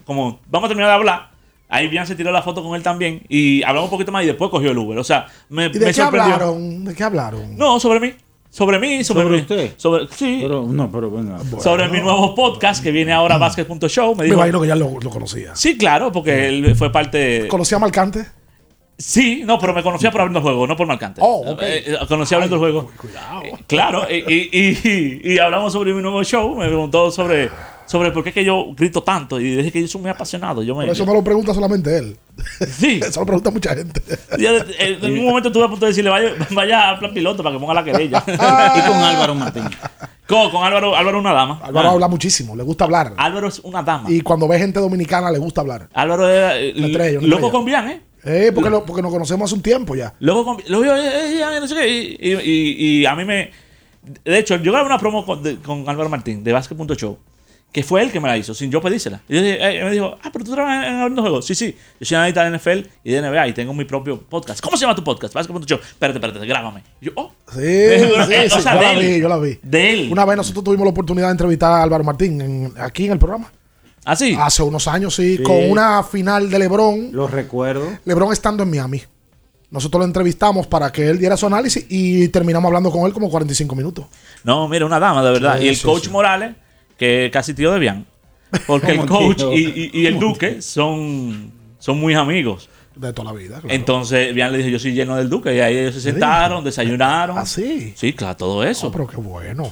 como vamos a terminar de hablar. Ahí bien se tiró la foto con él también. Y hablamos un poquito más y después cogió el Uber. O sea, me, ¿Y de qué hablaron? ¿De qué hablaron? No, sobre mí. Sobre mí, sobre, ¿Sobre usted. Sobre, sí. Pero, no, pero venga. Sobre mi nuevo podcast que viene ahora, Basket.show. Me, me imagino que ya lo, lo, conocía. Sí, claro, porque él fue parte. ¿Conocía a Marcante? Sí, no, pero me conocía por abriendo el juego, no por marcante. Oh, ok. Eh, eh, conocía abriendo el juego. Cuidado. Eh, claro, y, hablamos sobre mi nuevo show. Me preguntó sobre, sobre por qué que yo grito tanto. Y dije que yo soy muy apasionado. Yo me, eso no lo pregunta solamente él. Sí. eso lo pregunta mucha gente. en un momento estuve a punto de decirle, vaya, vaya a plan piloto para que ponga la querella. y con Álvaro Martín. Con, con Álvaro, Álvaro una dama. Álvaro ah. habla muchísimo, le gusta hablar. Álvaro es una dama. Y cuando ve gente dominicana le gusta hablar. Álvaro es loco con bien, ¿eh? Eh, porque, lo, porque nos conocemos hace un tiempo ya. Luego, lo eh, eh, no sé qué, y, y, a mí me... De hecho, yo grabé una promo con, con Álvaro Martín de Basket.show, que fue él que me la hizo, sin yo pedírsela. Y yo me dijo, ah, pero tú trabajas en Hablando Juegos. Sí, sí, yo soy analista de NFL y de NBA y tengo mi propio podcast. ¿Cómo se llama tu podcast? Basket.show. Espérate, espérate, grábame. Y yo, oh. Sí, sí, sí, yo la vi, yo la vi. De él. Una vez nosotros tuvimos la oportunidad de entrevistar a Álvaro Martín aquí en el programa. ¿Ah, sí? Hace unos años, sí, con una final de LeBron. Lo recuerdo. LeBron estando en Miami. Nosotros lo entrevistamos para que él diera su análisis y terminamos hablando con él como 45 minutos. No, mira, una dama, de verdad. y el coach Morales, que casi tío de Bian. Porque el coach y, el Duque son, son muy amigos. De toda la vida. Entonces, Bian le dijo: Yo soy lleno del Duque. Y ahí ellos se sentaron, desayunaron. ¿Ah, sí? Sí, claro, todo eso. Oh, pero qué bueno.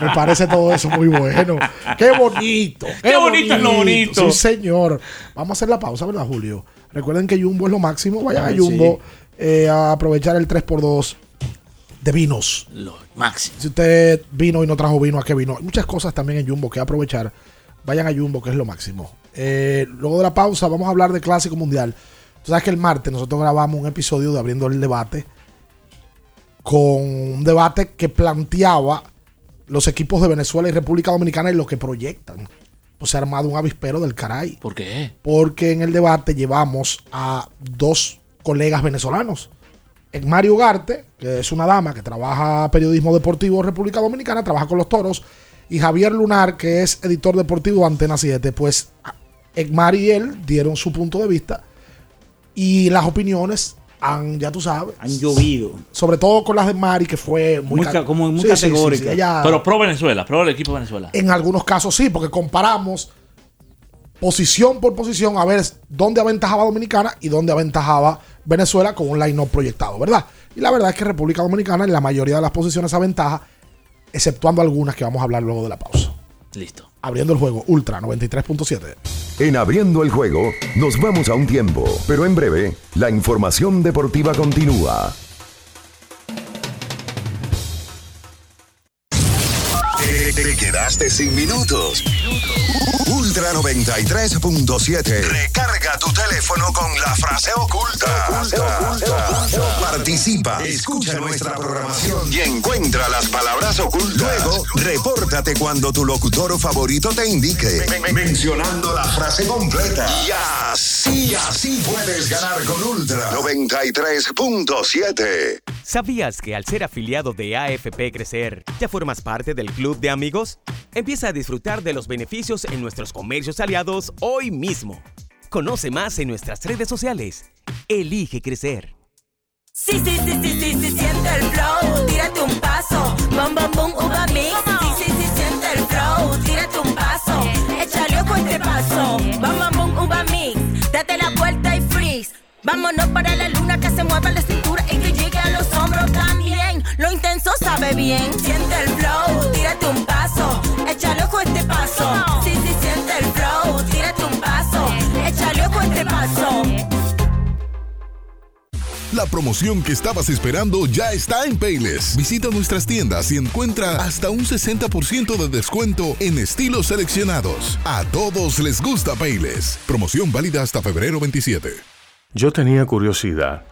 Me parece todo eso muy bueno. Qué bonito. Qué, bonito, es lo bonito. Sí, señor. Vamos a hacer la pausa, ¿verdad, Julio? Recuerden que Jumbo es lo máximo. Vayan a Jumbo eh, a aprovechar el 3x2 de vinos. Lo máximo. Si usted vino y no trajo vino, ¿a qué vino? Hay muchas cosas también en Jumbo que aprovechar. Vayan a Jumbo, que es lo máximo. Eh, luego de la pausa vamos a hablar de Clásico Mundial. Tú sabes que el martes nosotros grabamos un episodio de Abriendo el Debate con un debate que planteaba los equipos de Venezuela y República Dominicana y lo que proyectan pues se ha armado un avispero del caray. ¿Por qué? Porque en el debate llevamos a dos colegas venezolanos. Mario Ugarte, que es una dama que trabaja periodismo deportivo en República Dominicana, trabaja con los toros, y Javier Lunar, que es editor deportivo de Antena 7. Pues Egmar y él dieron su punto de vista y las opiniones han, ya tú sabes, han llovido. Sobre todo con las de Mari, que fue muy, como muy categórica. Pero pro Venezuela, pro el equipo de Venezuela. En algunos casos sí, porque comparamos posición por posición a ver dónde aventajaba Dominicana y dónde aventajaba Venezuela con un line-up proyectado, ¿verdad? Y la verdad es que República Dominicana en la mayoría de las posiciones aventaja, exceptuando algunas que vamos a hablar luego de la pausa. Listo. Abriendo el juego, Ultra 93.7. En Abriendo el juego, nos vamos a un tiempo, pero en breve, la información deportiva continúa. Te, quedaste sin minutos. Ultra 93.7. Recarga tu teléfono con la frase oculta. Participa, escucha nuestra programación y encuentra las palabras ocultas. Luego, repórtate cuando tu locutor favorito te indique, mencionando la frase completa. Y así, así puedes ganar con Ultra 93.7. ¿Sabías que al ser afiliado de AFP Crecer, ya formas parte del club de amigos? Empieza a disfrutar de los beneficios en nuestros comercios aliados hoy mismo. Conoce más en nuestras redes sociales. Elige crecer. Échale ojo este paso, bom, bom, bom, uva mix. Date la vuelta y freeze. Vámonos para la luna que se mueva la cintura Lo intenso sabe bien. Siente el flow, tírate un paso, échale ojo este paso. Sí, sí, siente el flow, tírate un paso, échale ojo este paso. La promoción que estabas esperando ya está en Payless. Visita nuestras tiendas y encuentra hasta un 60% de descuento en estilos seleccionados. A todos les gusta Payless. Promoción válida hasta febrero 27. Yo tenía curiosidad.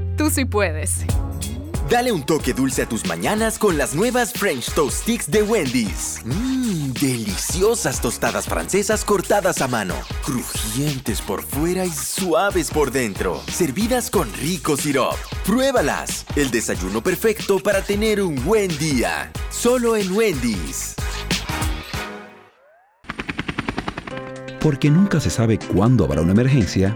tú sí puedes. Dale un toque dulce a tus mañanas con las nuevas French Toast Sticks de Wendy's. Mmm, deliciosas tostadas francesas cortadas a mano, crujientes por fuera y suaves por dentro, servidas con rico sirop. Pruébalas, el desayuno perfecto para tener un buen día. Solo en Wendy's. Porque nunca se sabe cuándo habrá una emergencia,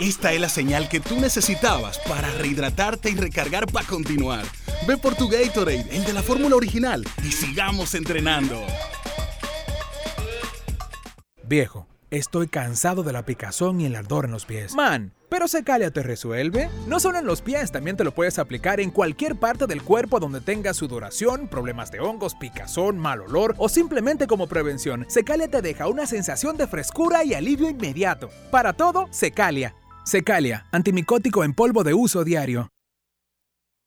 Esta es la señal que tú necesitabas para rehidratarte y recargar para continuar. Ve por tu Gatorade, el de la fórmula original, y sigamos entrenando. Viejo, estoy cansado de la picazón y el ardor en los pies. Man, pero Secalia te resuelve. No solo en los pies, también te lo puedes aplicar en cualquier parte del cuerpo donde tengas sudoración, problemas de hongos, picazón, mal olor o simplemente como prevención. Secalia te deja una sensación de frescura y alivio inmediato. Para todo, Secalia. Secalia, antimicótico en polvo de uso diario.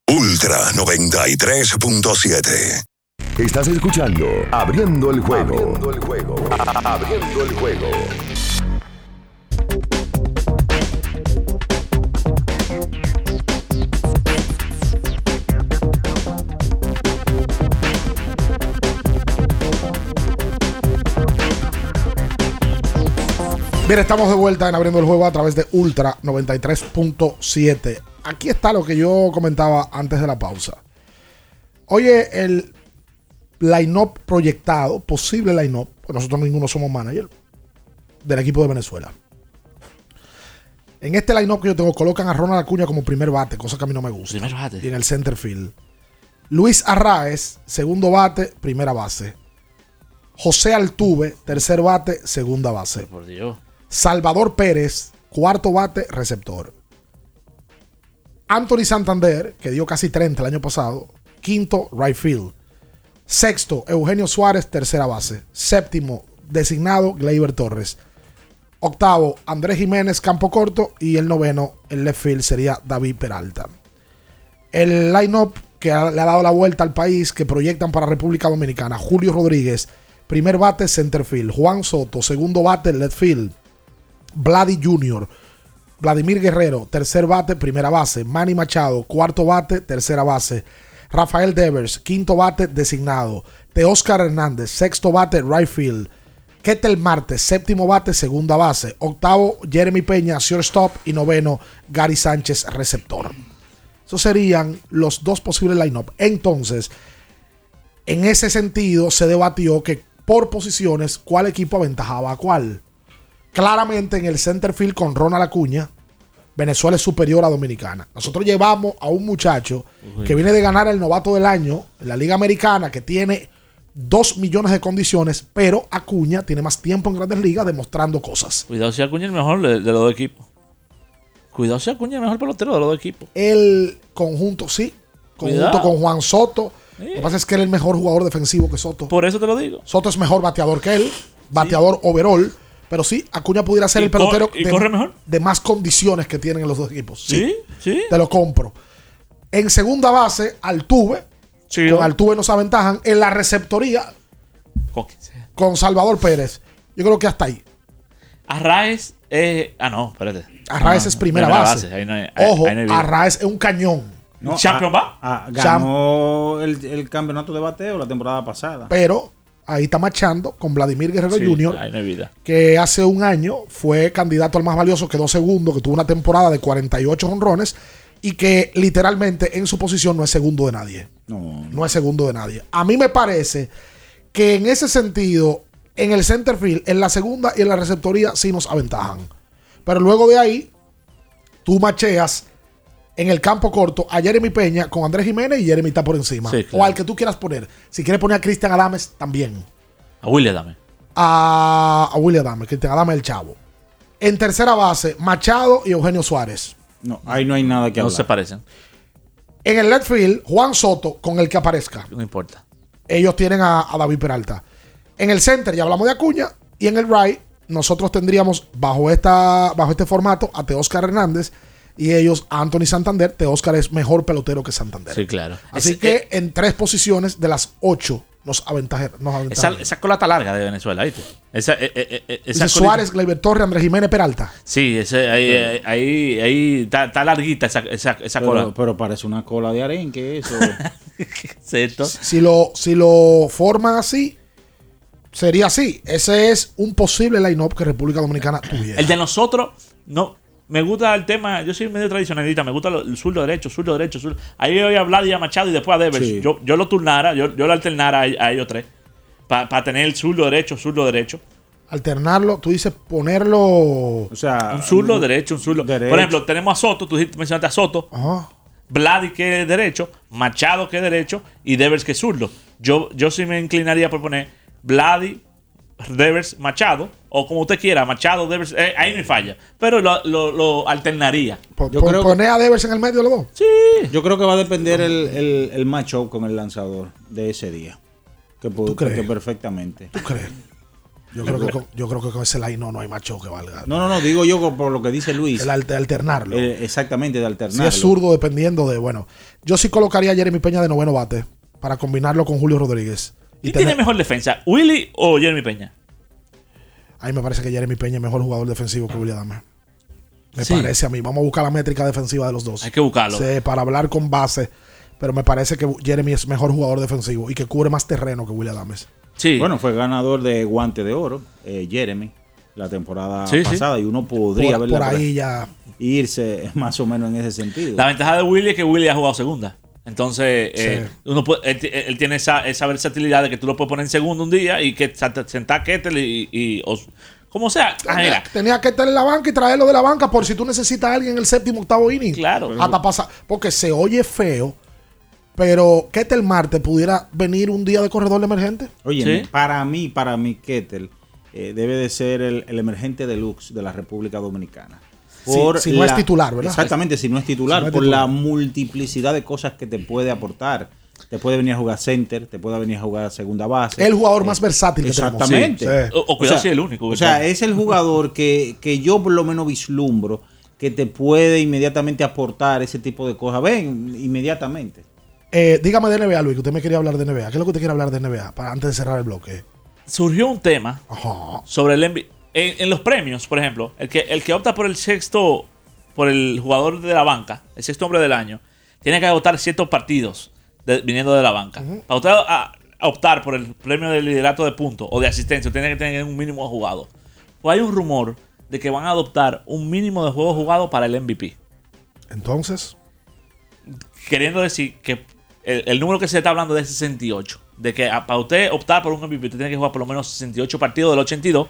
Ultra 93.7. Estás escuchando Abriendo el juego. Abriendo el juego. Abriendo el juego. Bien, estamos de vuelta en abriendo el juego a través de Ultra 93.7. Aquí está lo que yo comentaba antes de la pausa. Oye, el line-up proyectado, posible line-up, pues nosotros ninguno somos manager, del equipo de Venezuela. En este line-up que yo tengo, colocan a Ronald Acuña como primer bate, cosa que a mí no me gusta. Primer bate. Y en el center field. Luis Arraez, segundo bate, primera base. José Altuve, tercer bate, segunda base. Por Dios. Salvador Pérez, cuarto bate, receptor. Anthony Santander, que dio casi 30 el año pasado, quinto, right field. Sexto, Eugenio Suárez, tercera base. Séptimo, designado, Gleyber Torres. Octavo, Andrés Jiménez, campo corto. Y el noveno, el left field, sería David Peralta. El line-up que le ha dado la vuelta al país, que proyectan para República Dominicana. Julio Rodríguez, primer bate, center field. Juan Soto, segundo bate, left field. Vladi Jr., Vladimir Guerrero, tercer bate, primera base. Manny Machado, cuarto bate, tercera base. Rafael Devers, quinto bate, designado. Teoscar Hernández, sexto bate, right field. Ketel Marte, séptimo bate, segunda base. Octavo, Jeremy Peña, shortstop. Y noveno, Gary Sánchez, receptor. Esos serían los dos posibles line-up. Entonces, en ese sentido, se debatió que por posiciones, cuál equipo aventajaba a cuál. Claramente en el center field con Ronald Acuña, Venezuela es superior a Dominicana. Nosotros llevamos a un muchacho que viene de ganar el novato del año en la Liga Americana, que tiene dos millones de condiciones, pero Acuña tiene más tiempo en grandes ligas demostrando cosas. Cuidado si Acuña es el mejor de, de los dos equipos. Cuidado si Acuña es el mejor pelotero de los dos equipos. El conjunto, sí. Conjunto Cuidado. con Juan Soto. Lo que pasa es que él es el mejor jugador defensivo que Soto. Por eso te lo digo. Soto es mejor bateador que él, bateador overall. Pero sí, Acuña pudiera ser Y el pelotero de, corre mejor. de más condiciones que tienen los dos equipos. Sí, sí. Te lo compro. En segunda base, Altuve. con Altuve nos aventajan. En la receptoría, Con Salvador Pérez. Yo creo que hasta ahí. Arraez es. Ah, no, espérate. Arraez Ah, es primera, base. Ahí no hay- ahí- Ojo, ahí no. Arraez es un cañón. No, ¿Champion va? ah, ganó el, el campeonato de bateo la temporada pasada. Pero ahí está marchando con Vladimir Guerrero Sí, Jr., vida. que hace un año fue candidato al más valioso, quedó segundo, que tuvo una temporada de 48 honrones y que literalmente en su posición no es segundo de nadie. No, No es segundo de nadie. A mí me parece que en ese sentido, en el center field, en la segunda y en la receptoría sí nos aventajan. Pero luego de ahí, tú macheas en el campo corto a Jeremy Peña con Andrés Jiménez y Jeremy está por encima. Sí, claro. O al que tú quieras poner. Si quieres poner a Cristian Adames, también. A William dame. A, a William Adames, Cristian Adames el chavo. En tercera base, Machado y Eugenio Suárez. No, ahí no hay nada que No hablar. se parecen. En el left field, Juan Soto con el que aparezca. No importa. ellos tienen a, a David Peralta. En el center ya hablamos de Acuña y en el right nosotros tendríamos bajo esta bajo este formato a Teóscar Hernández y ellos Anthony Santander. Teóscar es mejor pelotero que Santander. Sí, claro. Así que en tres posiciones de las ocho nos aventaja. Nos Esa, aventaja. esa cola está larga de Venezuela, ¿viste? Esa, eh, eh, eh, esa Dice colita- Suárez, Gleyber Torres, Andrés Jiménez Peralta. Sí, ese, ahí, ahí, ahí, ahí está, está larguita esa, esa, esa Pero, cola. pero parece una cola de arenque eso. ¿Cierto? Si lo, si lo forman así, sería así. Ese es un posible line-up que República Dominicana tuviera. El de nosotros, no. Me gusta el tema, yo soy medio tradicionalista, me gusta lo- el zurdo derecho, zurdo derecho, zurdo. Ahí voy a hablar y a Machado y después a Devers. Sí. Yo, yo lo turnara, yo, yo lo alternara a, a ellos tres. Para tener el zurdo derecho, zurdo derecho. Alternarlo, tú dices ponerlo. O sea, Un zurdo derecho, un zurdo. Derecho. Por ejemplo, tenemos a Soto, tú dijiste- mencionaste a Soto. Ajá. Vladi que es derecho, Machado que es derecho y Devers que es zurdo. Yo, yo sí me inclinaría por poner Vladi, Devers, Machado, o como usted quiera, Machado, Devers, eh, ahí me falla. Pero lo, lo- lo alternaría. Po- Yo creo que- poner a Devers en el medio de los dos. Sí. Yo creo que va a depender el, el, el matchup con el lanzador de ese día. Que, pu- ¿Tú crees? que perfectamente. ¿Tú crees? Yo creo, que con, yo creo que con ese line no, no hay macho que valga. No, no, no, digo yo por lo que dice Luis. El alter- alternarlo. Eh, exactamente, de si alternar. es zurdo, dependiendo de. Bueno, yo sí colocaría a Jeremy Peña de noveno bate para combinarlo con Julio Rodríguez. Y ¿Quién tiene mejor defensa? ¿Willy o Jeremy Peña? a mí me parece que Jeremy Peña es mejor jugador defensivo que William Adame. Me Sí. parece a mí. Vamos a buscar la métrica defensiva de los dos. Hay que buscarlo. Sí, para hablar con base. Pero me parece que Jeremy es mejor jugador defensivo y que cubre más terreno que William Adames. Sí. Bueno, fue ganador de guante de oro, eh, Jeremy, la temporada Sí, sí. pasada, y uno podría Por, verla por por ahí ya. irse más o menos en ese sentido. La ventaja de Willy es que Willy ha jugado segunda. Entonces, eh, Sí. uno puede- él, él tiene esa, esa versatilidad de que tú lo puedes poner en segundo un día y que senta- sentar a Kettle y, y- o- como sea. Mira, Tenía que estar en la banca y traerlo de la banca por si tú necesitas a alguien en el séptimo octavo inning. Claro. Hasta pasa. Porque se oye feo Pero Ketel Marte pudiera venir un día de corredor emergente. Oye, para mí, para mí, Ketel eh, debe de ser el, emergente deluxe de la República Dominicana. Si no es titular, ¿verdad? Exactamente, si no es titular, por la multiplicidad de cosas que te puede aportar. Te puede venir a jugar center, te puede venir a jugar segunda base. El jugador más versátil que Exactamente. O, cuidado si es el único. O sea, es el jugador que, que yo por lo menos vislumbro que te puede inmediatamente aportar ese tipo de cosas. Ven, inmediatamente. Eh, dígame de NBA, Luis, que usted me quería hablar de NBA. ¿Qué es lo que usted quiere hablar de NBA para, antes de cerrar el bloque? Surgió un tema sobre el NBA. En, los premios, por ejemplo, el que, el que opta por el sexto, por el jugador de la banca, el sexto hombre del año, tiene que agotar ciertos partidos viniendo de la banca. Para a, optar por el premio de liderato de puntos o de asistencia, tiene que tener un mínimo jugado. Pues hay un rumor de que van a adoptar un mínimo de juegos jugados para el MVP. Entonces. Queriendo decir que el, número que se está hablando es 68. De que para usted optar por un MVP, usted tiene que jugar por lo menos 68 partidos del 82,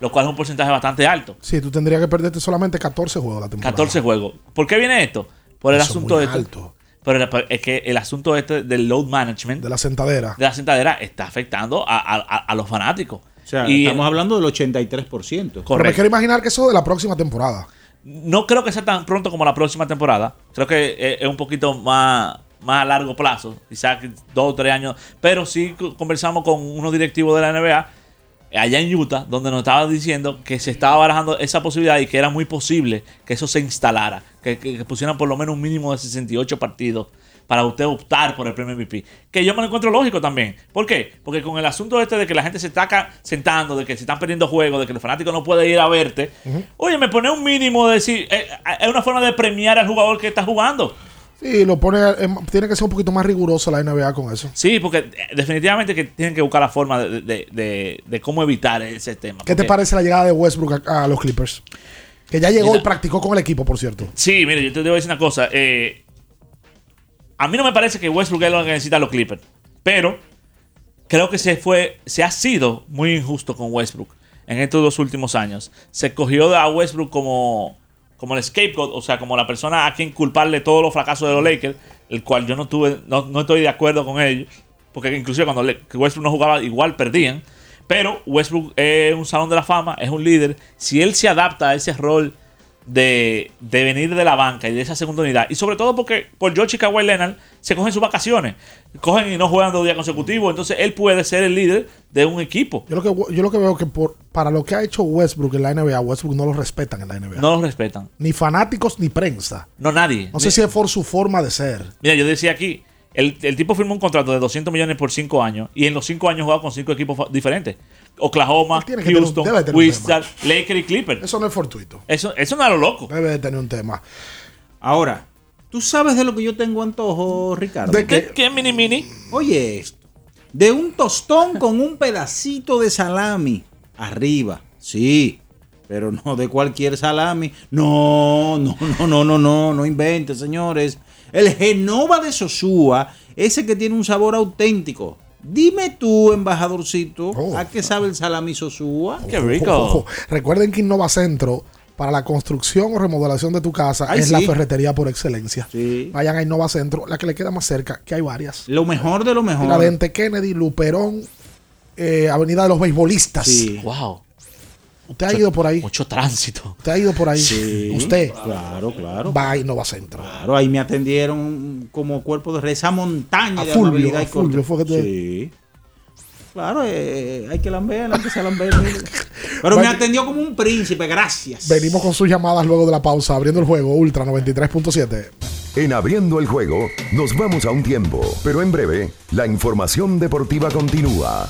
lo cual es un porcentaje bastante alto. Sí, tú tendrías que perderte solamente 14 juegos la temporada. 14 juegos. ¿Por qué viene esto? Por el asunto de esto. Pero es que el asunto este del load management. De la sentadera. De la sentadera está afectando a, los fanáticos. O sea, estamos hablando del 83%. Correcto. Pero me quiero imaginar que eso de la próxima temporada. No creo que sea tan pronto como la próxima temporada. Creo que es un poquito más, más a largo plazo, quizás dos o tres años. Pero sí conversamos con unos directivos de la NBA allá en Utah, donde nos estaba diciendo que se estaba barajando esa posibilidad y que era muy posible que eso se instalara, que, pusieran por lo menos un mínimo de 68 partidos para usted optar por el premio MVP. Que yo me lo encuentro lógico también. ¿Por qué? Porque con el asunto este de que la gente se está sentando, de que se están perdiendo juegos, de que el fanático no puede ir a verte, oye, me pone un mínimo de decir, eh, es una forma de premiar al jugador que está jugando. Sí, lo pone, tiene que ser un poquito más riguroso la NBA con eso. Sí, porque eh, definitivamente que tienen que buscar la forma de, cómo evitar ese tema. ¿Qué te parece la llegada de Westbrook a, los Clippers? Que ya llegó y practicó con el equipo, por cierto. Sí, mire, yo te debo decir una cosa. Eh, a mí no me parece que Westbrook es lo que necesita los Clippers. Pero creo que se fue, se ha sido muy injusto con Westbrook en estos dos últimos años. Se cogió a Westbrook como como el scapegoat, o sea, como la persona a quien culparle todos los fracasos de los Lakers, el cual yo no tuve, no, estoy de acuerdo con ellos, porque inclusive cuando Westbrook no jugaba igual perdían, pero Westbrook es un salón de la fama, es un líder, si él se adapta a ese rol de, venir de la banca y de esa segunda unidad. Y sobre todo porque por George y Kawhi Leonard se cogen sus vacaciones. Cogen y no juegan dos días consecutivos. Entonces él puede ser el líder de un equipo. Yo lo que, yo lo que veo que por, para lo que ha hecho Westbrook en la NBA, Westbrook no lo respetan en la NBA. No lo respetan. Ni fanáticos ni prensa. No, nadie. No sé si es por su forma de ser. Mira, yo decía aquí, el, tipo firmó un contrato de 200 millones por 5 años y en los 5 años juega con 5 equipos diferentes. Oklahoma, Houston, Wizards, Lakers y Clippers. Eso no es fortuito. Eso, eso no es lo loco. Debe de tener un tema. Ahora, ¿tú sabes de lo que yo tengo antojo, Ricardo? ¿De qué? ¿Qué mini mini? Oye esto. De un tostón con un pedacito de salami arriba. Sí, pero no de cualquier salami. No, no, no, no, no, no, no invente, señores. El Genova de Sosúa, ese que tiene un sabor auténtico. Dime tú, embajadorcito, oh. ¿a qué sabe el salami Sosúa? ¡Qué rico! Recuerden que Innova Centro, para la construcción o remodelación de tu casa, es la ferretería por excelencia. Vayan a Innova Centro, la que le queda más cerca, que hay varias. Lo mejor de lo mejor. La Dente Kennedy, Luperón, eh, Avenida de los Beisbolistas. Sí. ¡Wow! Usted ha ido por ahí. Mucho tránsito. Usted ha ido por ahí. Sí, Usted. Claro, claro. Va y no va a centro. Claro, ahí me atendieron como cuerpo de esa montaña de Fulvio, a Fulvio fue que te... Sí. Claro, eh, hay que lamber, hay que se lamber. Pero me atendió como un príncipe, gracias. Venimos con sus llamadas luego de la pausa, abriendo el juego Ultra 93.7. En abriendo el juego, nos vamos a un tiempo, pero en breve, la información deportiva continúa.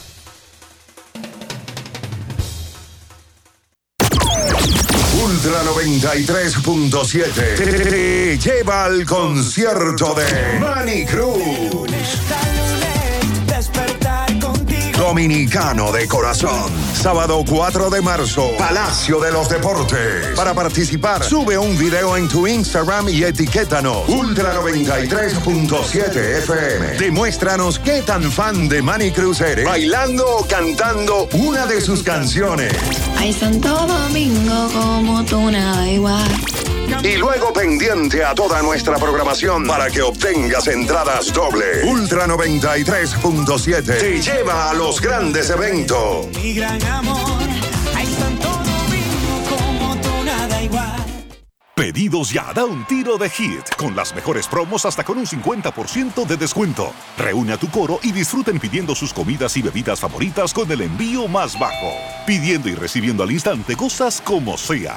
Ultra 93.7 lleva al concierto de Manny Cruz. Dominicano de corazón. Sábado 4 de marzo, Palacio de los Deportes. Para participar, sube un video en tu Instagram y etiquétanos Ultra 93.7 FM. Demuéstranos qué tan fan de Manny Cruz eres, bailando o cantando una de sus canciones. Hay Santo Domingo como tú nada igual. Y luego pendiente a toda nuestra programación para que obtengas entradas doble. Ultra 93.7 te lleva a los grandes eventos. Mi gran amor, hay tanto domingo como tú nada igual. Pedidos ya, da un tiro de hit, con las mejores promos hasta con un 50% de descuento. Reúne a tu coro y disfruten pidiendo sus comidas y bebidas favoritas con el envío más bajo. Pidiendo y recibiendo al instante cosas como sea.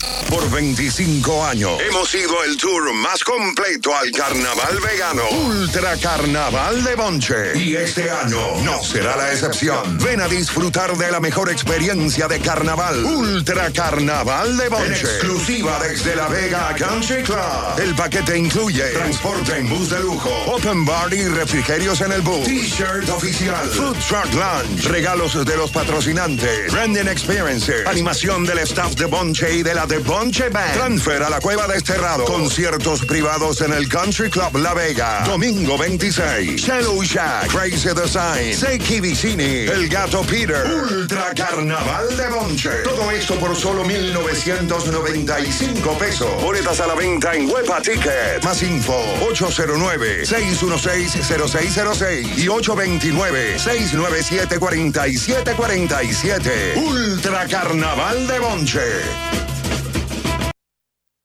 Por 25 años hemos sido el tour más completo al carnaval vegano. Ultra Carnaval de Bonche. Y este año no será la excepción. Ven a disfrutar de la mejor experiencia de carnaval. Ultra Carnaval de Bonche. En exclusiva desde La Vega Country Club. El paquete incluye transporte en bus de lujo, open bar y refrigerios en el bus. T-shirt oficial, food truck lunch, regalos de los patrocinantes, branding experiences, animación del staff de Bonche y de la de Bonche Band. Transfer a la Cueva Desterrado. Conciertos privados en el Country Club La Vega. Domingo 26. Shallow Shack. Crazy Design. Seiki Vicini. El Gato Peter. Ultra Carnaval de Bonche. Todo esto por solo 1,995 pesos. Boletas a la venta en Huepa Ticket. Más info 809-616-0606 y 829-697-4747. Ultra Carnaval de Bonche.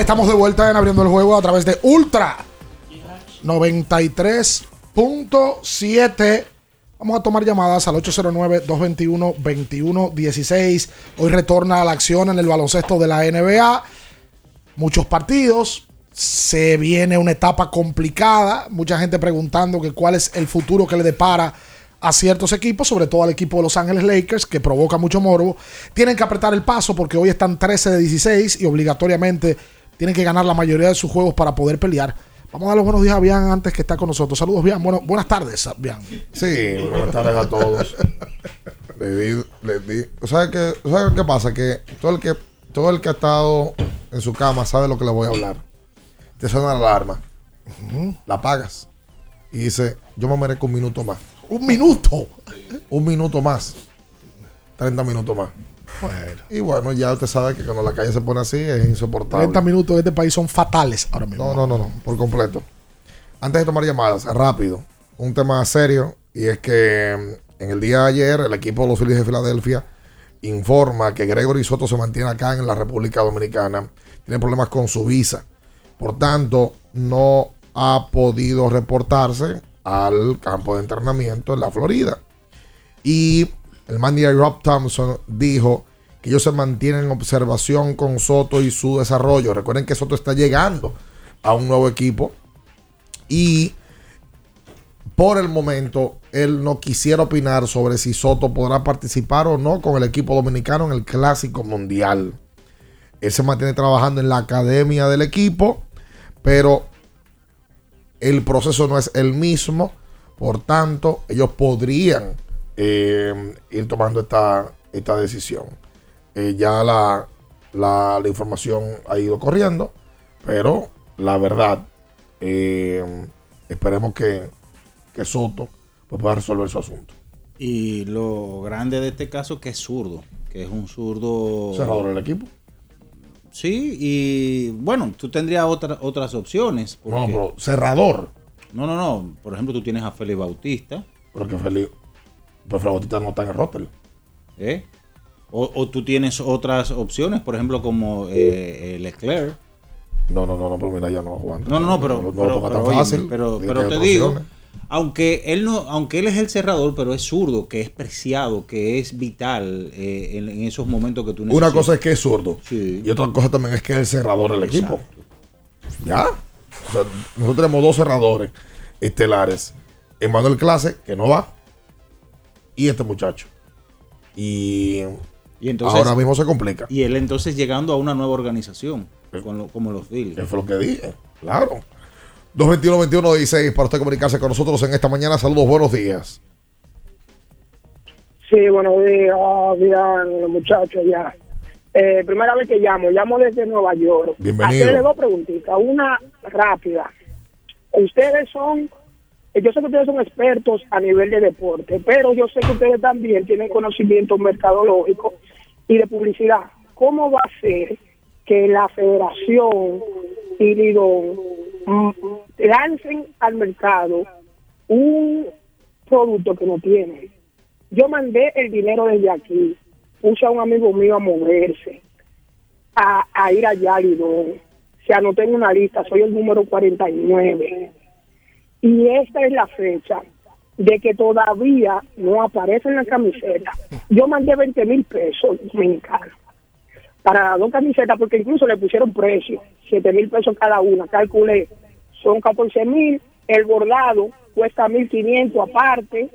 Estamos de vuelta en abriendo el juego a través de Ultra 93.7. Vamos a tomar llamadas al 809-221-2116. Hoy retorna a la acción en el baloncesto de la NBA. Muchos partidos. Se viene una etapa complicada. Mucha gente preguntando que cuál es el futuro que le depara a ciertos equipos, sobre todo al equipo de Los Ángeles Lakers, que provoca mucho morbo. Tienen que apretar el paso porque hoy están 13 de 16 y obligatoriamente tienen que ganar la mayoría de sus juegos para poder pelear. Vamos a dar los buenos días a Bian antes que está con nosotros. Saludos, Bian. Bueno, buenas tardes, Bian. Sí, buenas tardes a todos. le di, le di. ¿Sabes qué, ¿Sabes qué pasa? Que todo el que todo el que ha estado en su cama sabe lo que le voy a hablar. Te suena la alarma. La apagas. Y dice, yo me merezco un minuto más. ¿Un minuto? Un minuto más. 30 minutos más. Y bueno, ya usted sabe que cuando la calle se pone así es insoportable. 30 minutos de este país son fatales ahora mismo. No, no, no, no, por completo. Antes de tomar llamadas, rápido, un tema serio y es que mm, en el día de ayer el equipo de los Phillies de Filadelfia informa que Gregory Soto se mantiene acá en la República Dominicana, tiene problemas con su visa, por tanto no ha podido reportarse al campo de entrenamiento en la Florida. Y el manager Rob Thompson dijo que ellos se mantienen en observación con Soto y su desarrollo. Recuerden que Soto está llegando a un nuevo equipo y por el momento él no quisiera opinar sobre si Soto podrá participar o no con el equipo dominicano en el Clásico Mundial. Él se mantiene trabajando en la academia del equipo, pero el proceso no es el mismo. Por tanto, ellos podrían eh, ir tomando esta, esta decisión. Eh, ya la, la, la información ha ido corriendo, pero la verdad, eh, esperemos que, que Soto pues, pueda resolver su asunto. Y lo grande de este caso es que es zurdo, que es un zurdo... Cerrador del equipo. Sí, y bueno, tú tendrías otra- otras opciones. No, porque- pero cerrador. No, no, no. Por ejemplo, tú tienes a Félix Bautista. Pero que Félix... Pues Bautista no está en el roster. ¿eh? O, o tú tienes otras opciones, por ejemplo, como eh, eh, Leclerc. No, no, no, no, pero mira, ya no va jugando. No, no, no, pero, No, no pero, lo ponga pero, fácil. pero, te digo, opciones. aunque él no, aunque él es el cerrador, pero es zurdo, que es preciado, que es vital eh, en, en esos momentos que tú necesitas. Una cosa es que es zurdo. Y otra cosa también es que es el cerrador del equipo. ¿Ya? O sea, nosotros tenemos dos cerradores estelares. Emanuel Clase, que no va. Y este muchacho. Y, Y entonces, ahora mismo se complica. Y él entonces llegando a una nueva organización, con lo- como los Phillies. Eso fue lo que dije. Claro. 221-21-16 para usted comunicarse con nosotros en esta mañana. Saludos, buenos días. Sí, buenos días, los muchachos ya. Eh, primera vez que llamo, llamo desde Nueva York. Bienvenido. Hacerle dos preguntitas, una rápida. Ustedes son, yo sé que ustedes son expertos a nivel de deporte, pero yo sé que ustedes también tienen conocimiento mercadológico y de publicidad. ¿Cómo va a ser que la federación y Lidón mm, lancen al mercado un producto que no tienen? Yo mandé el dinero desde aquí, puse a un amigo mío a moverse, a, a ir allá a Lidón. Se anotó en una lista, soy el número 49. Y esta es la fecha de que todavía no aparece en la camiseta. Yo mandé 20 mil pesos dominicanos para dos camisetas, porque incluso le pusieron precio, 7 mil pesos cada una. Calculé, son 14 mil. El bordado cuesta 1.500 aparte,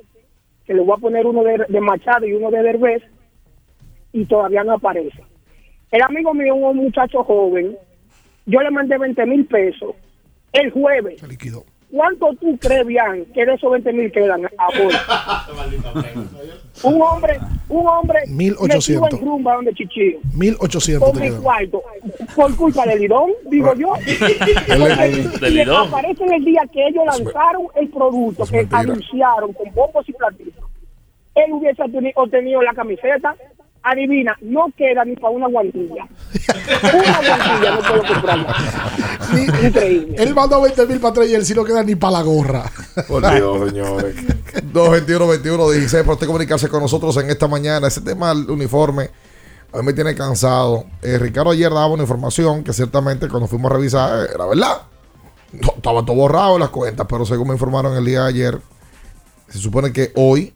que le voy a poner uno de, de Machado y uno de Derbez, y todavía no aparece. El amigo mío, un muchacho joven, yo le mandé 20 mil pesos el jueves. ¿Cuánto tú crees, Bian, que de esos 20 mil quedan ahora? un hombre, un hombre 1800. metido en rumba donde chichillo. 1800 Con mi cuarto, por culpa del Lidón, digo yo. Y. Aparece en el día que ellos lanzaron el producto, que anunciaron con bombos y platillos. Él hubiese obteni- obtenido la camiseta. Adivina, no queda ni para una guantilla. Una guantilla no puedo comprarla. Increíble. Él mandó 20 mil para y él sí no queda ni para la gorra. Por Dios, señores. 221-21-16 para usted comunicarse con nosotros en esta mañana. Ese tema del uniforme a mí me tiene cansado. Eh, Ricardo ayer daba una información que ciertamente cuando fuimos a revisar era verdad. No, estaba todo borrado en las cuentas, pero según me informaron el día de ayer, se supone que hoy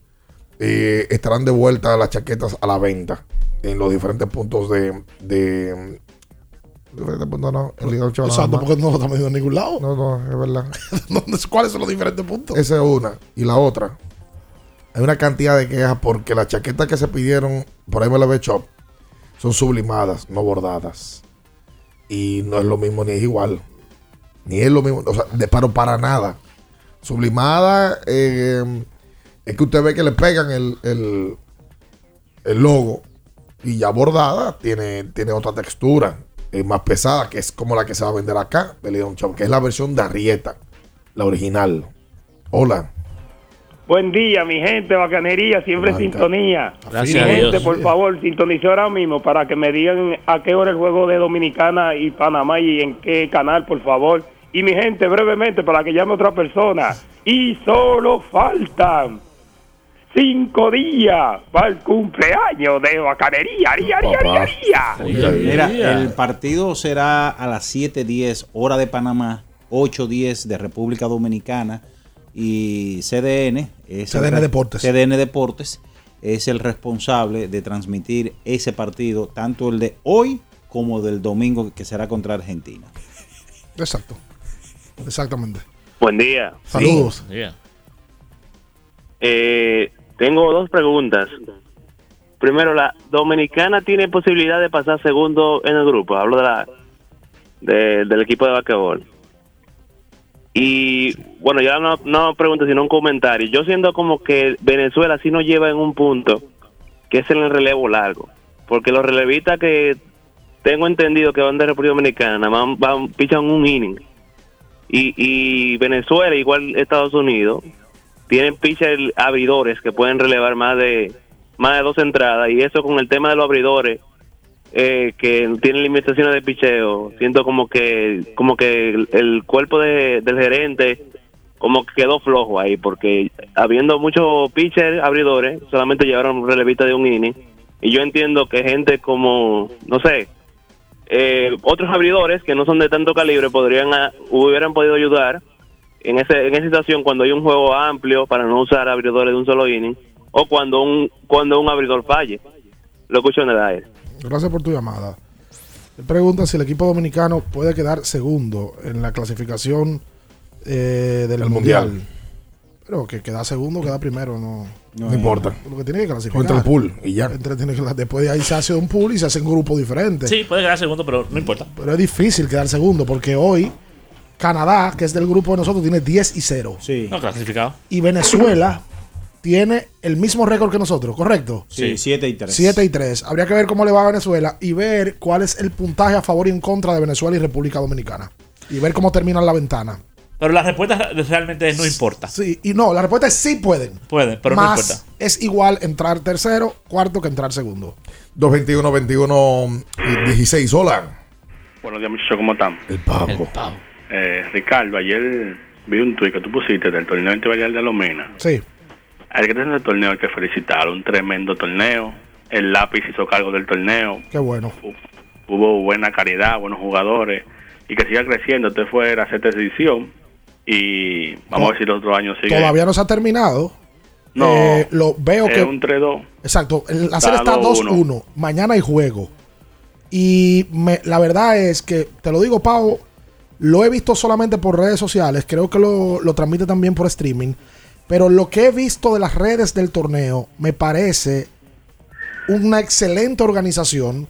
eh, estarán de vuelta las chaquetas a la venta en los diferentes puntos de. de diferentes puntos, no, en Liga 8 nada Exacto, porque no lo estamos viendo en ningún lado. No, no, es verdad. ¿Cuáles son los diferentes puntos? Esa es una. Y la otra, hay una cantidad de quejas porque las chaquetas que se pidieron por MLB Shop son sublimadas, no bordadas. Y no es lo mismo ni es igual. Ni es lo mismo, o sea, de paro para nada. Sublimada eh, es que usted ve que le pegan el, el, el logo y ya bordada tiene, tiene otra textura, es más pesada, que es como la que se va a vender acá de Leon Shop, que es la versión de Arrieta, la original. Hola. Buen día, mi gente, bacanería, siempre Blanca. sintonía. Gracias mi a gente, Dios. por favor, sintonice ahora mismo para que me digan a qué hora el juego de Dominicana y Panamá y en qué canal, por favor. Y mi gente, brevemente, para que llame otra persona. Y solo faltan cinco días para el cumpleaños de bacanería. Aría, aría, aría, aría. Mira, el partido será a las 7:10 hora de Panamá, 8:10 de República Dominicana y CDN es CDN Deportes. CDN Deportes es el responsable de transmitir ese partido, tanto el de hoy como del domingo que será contra Argentina. Exacto. Exactamente. Buen día. Saludos. Eh, tengo dos preguntas. Primero, ¿la dominicana tiene posibilidad de pasar segundo en el grupo? Hablo de la de- del equipo de basquetbol. Y bueno, ya no, no pregunto, sino un comentario. Yo siento como que Venezuela sí nos lleva en un punto que es en el relevo largo. Porque los relevistas que tengo entendido que van de República Dominicana van, van pichan un inning. Y, y Venezuela, igual Estados Unidos, tienen pitchers abridores que pueden relevar más de más de dos entradas y eso con el tema de los abridores eh, que tienen limitaciones de picheo siento como que como que el, cuerpo de- del gerente como que quedó flojo ahí porque habiendo muchos pitchers abridores solamente llevaron relevista de un inning y yo entiendo que gente como no sé eh, otros abridores que no son de tanto calibre podrían hubieran podido ayudar en ese en esa situación cuando hay un juego amplio para no usar abridores de un solo inning o cuando un cuando un abridor falle lo escucho en el aire Gracias por tu llamada. Me pregunta si el equipo dominicano puede quedar segundo en la clasificación eh, del El mundial. Mundial. Pero que queda segundo, queda primero, no, No importa. Lo que tiene que clasificar. Contra el pool y ya. Entre- tiene que- después de ahí se hace un pool y se hace un grupo diferente. Sí, puede quedar segundo, pero no importa. Pero es difícil quedar segundo porque hoy Canadá, que es del grupo de nosotros, tiene 10 y 0. No clasificado. Y Venezuela tiene el mismo récord que nosotros, ¿correcto? Sí, 7 y 3. 7 y 3. Habría que ver cómo le va a Venezuela y ver cuál es el puntaje a favor y en contra de Venezuela y República Dominicana. Y ver cómo termina la ventana. Pero la respuesta realmente no importa. Sí, y no, la respuesta es sí pueden. Pueden, pero no Más importa. es igual entrar tercero, cuarto que entrar segundo. 221 21 16. Hola. Buenos días, muchachos, ¿cómo están? El pavo. Eh, Ricardo, ayer vi un tuit que tú pusiste del torneo intervalial de Lomena. Sí. Al que el torneo hay que felicitar, un tremendo torneo. El lápiz hizo cargo del torneo, Qué bueno. hubo buena calidad, buenos jugadores y que siga creciendo. Este fue la sexta edición y vamos a ver si el otro año sigue. Todavía no se ha terminado. No, Eh, lo veo es que. un 3-2. Exacto. La serie Está está 2-1. 2-1. Mañana hay juego. Y me- la verdad es que, te lo digo, Pau, lo he visto solamente por redes sociales. Creo que lo, lo transmite también por streaming. Pero lo que he visto de las redes del torneo me parece una excelente organización,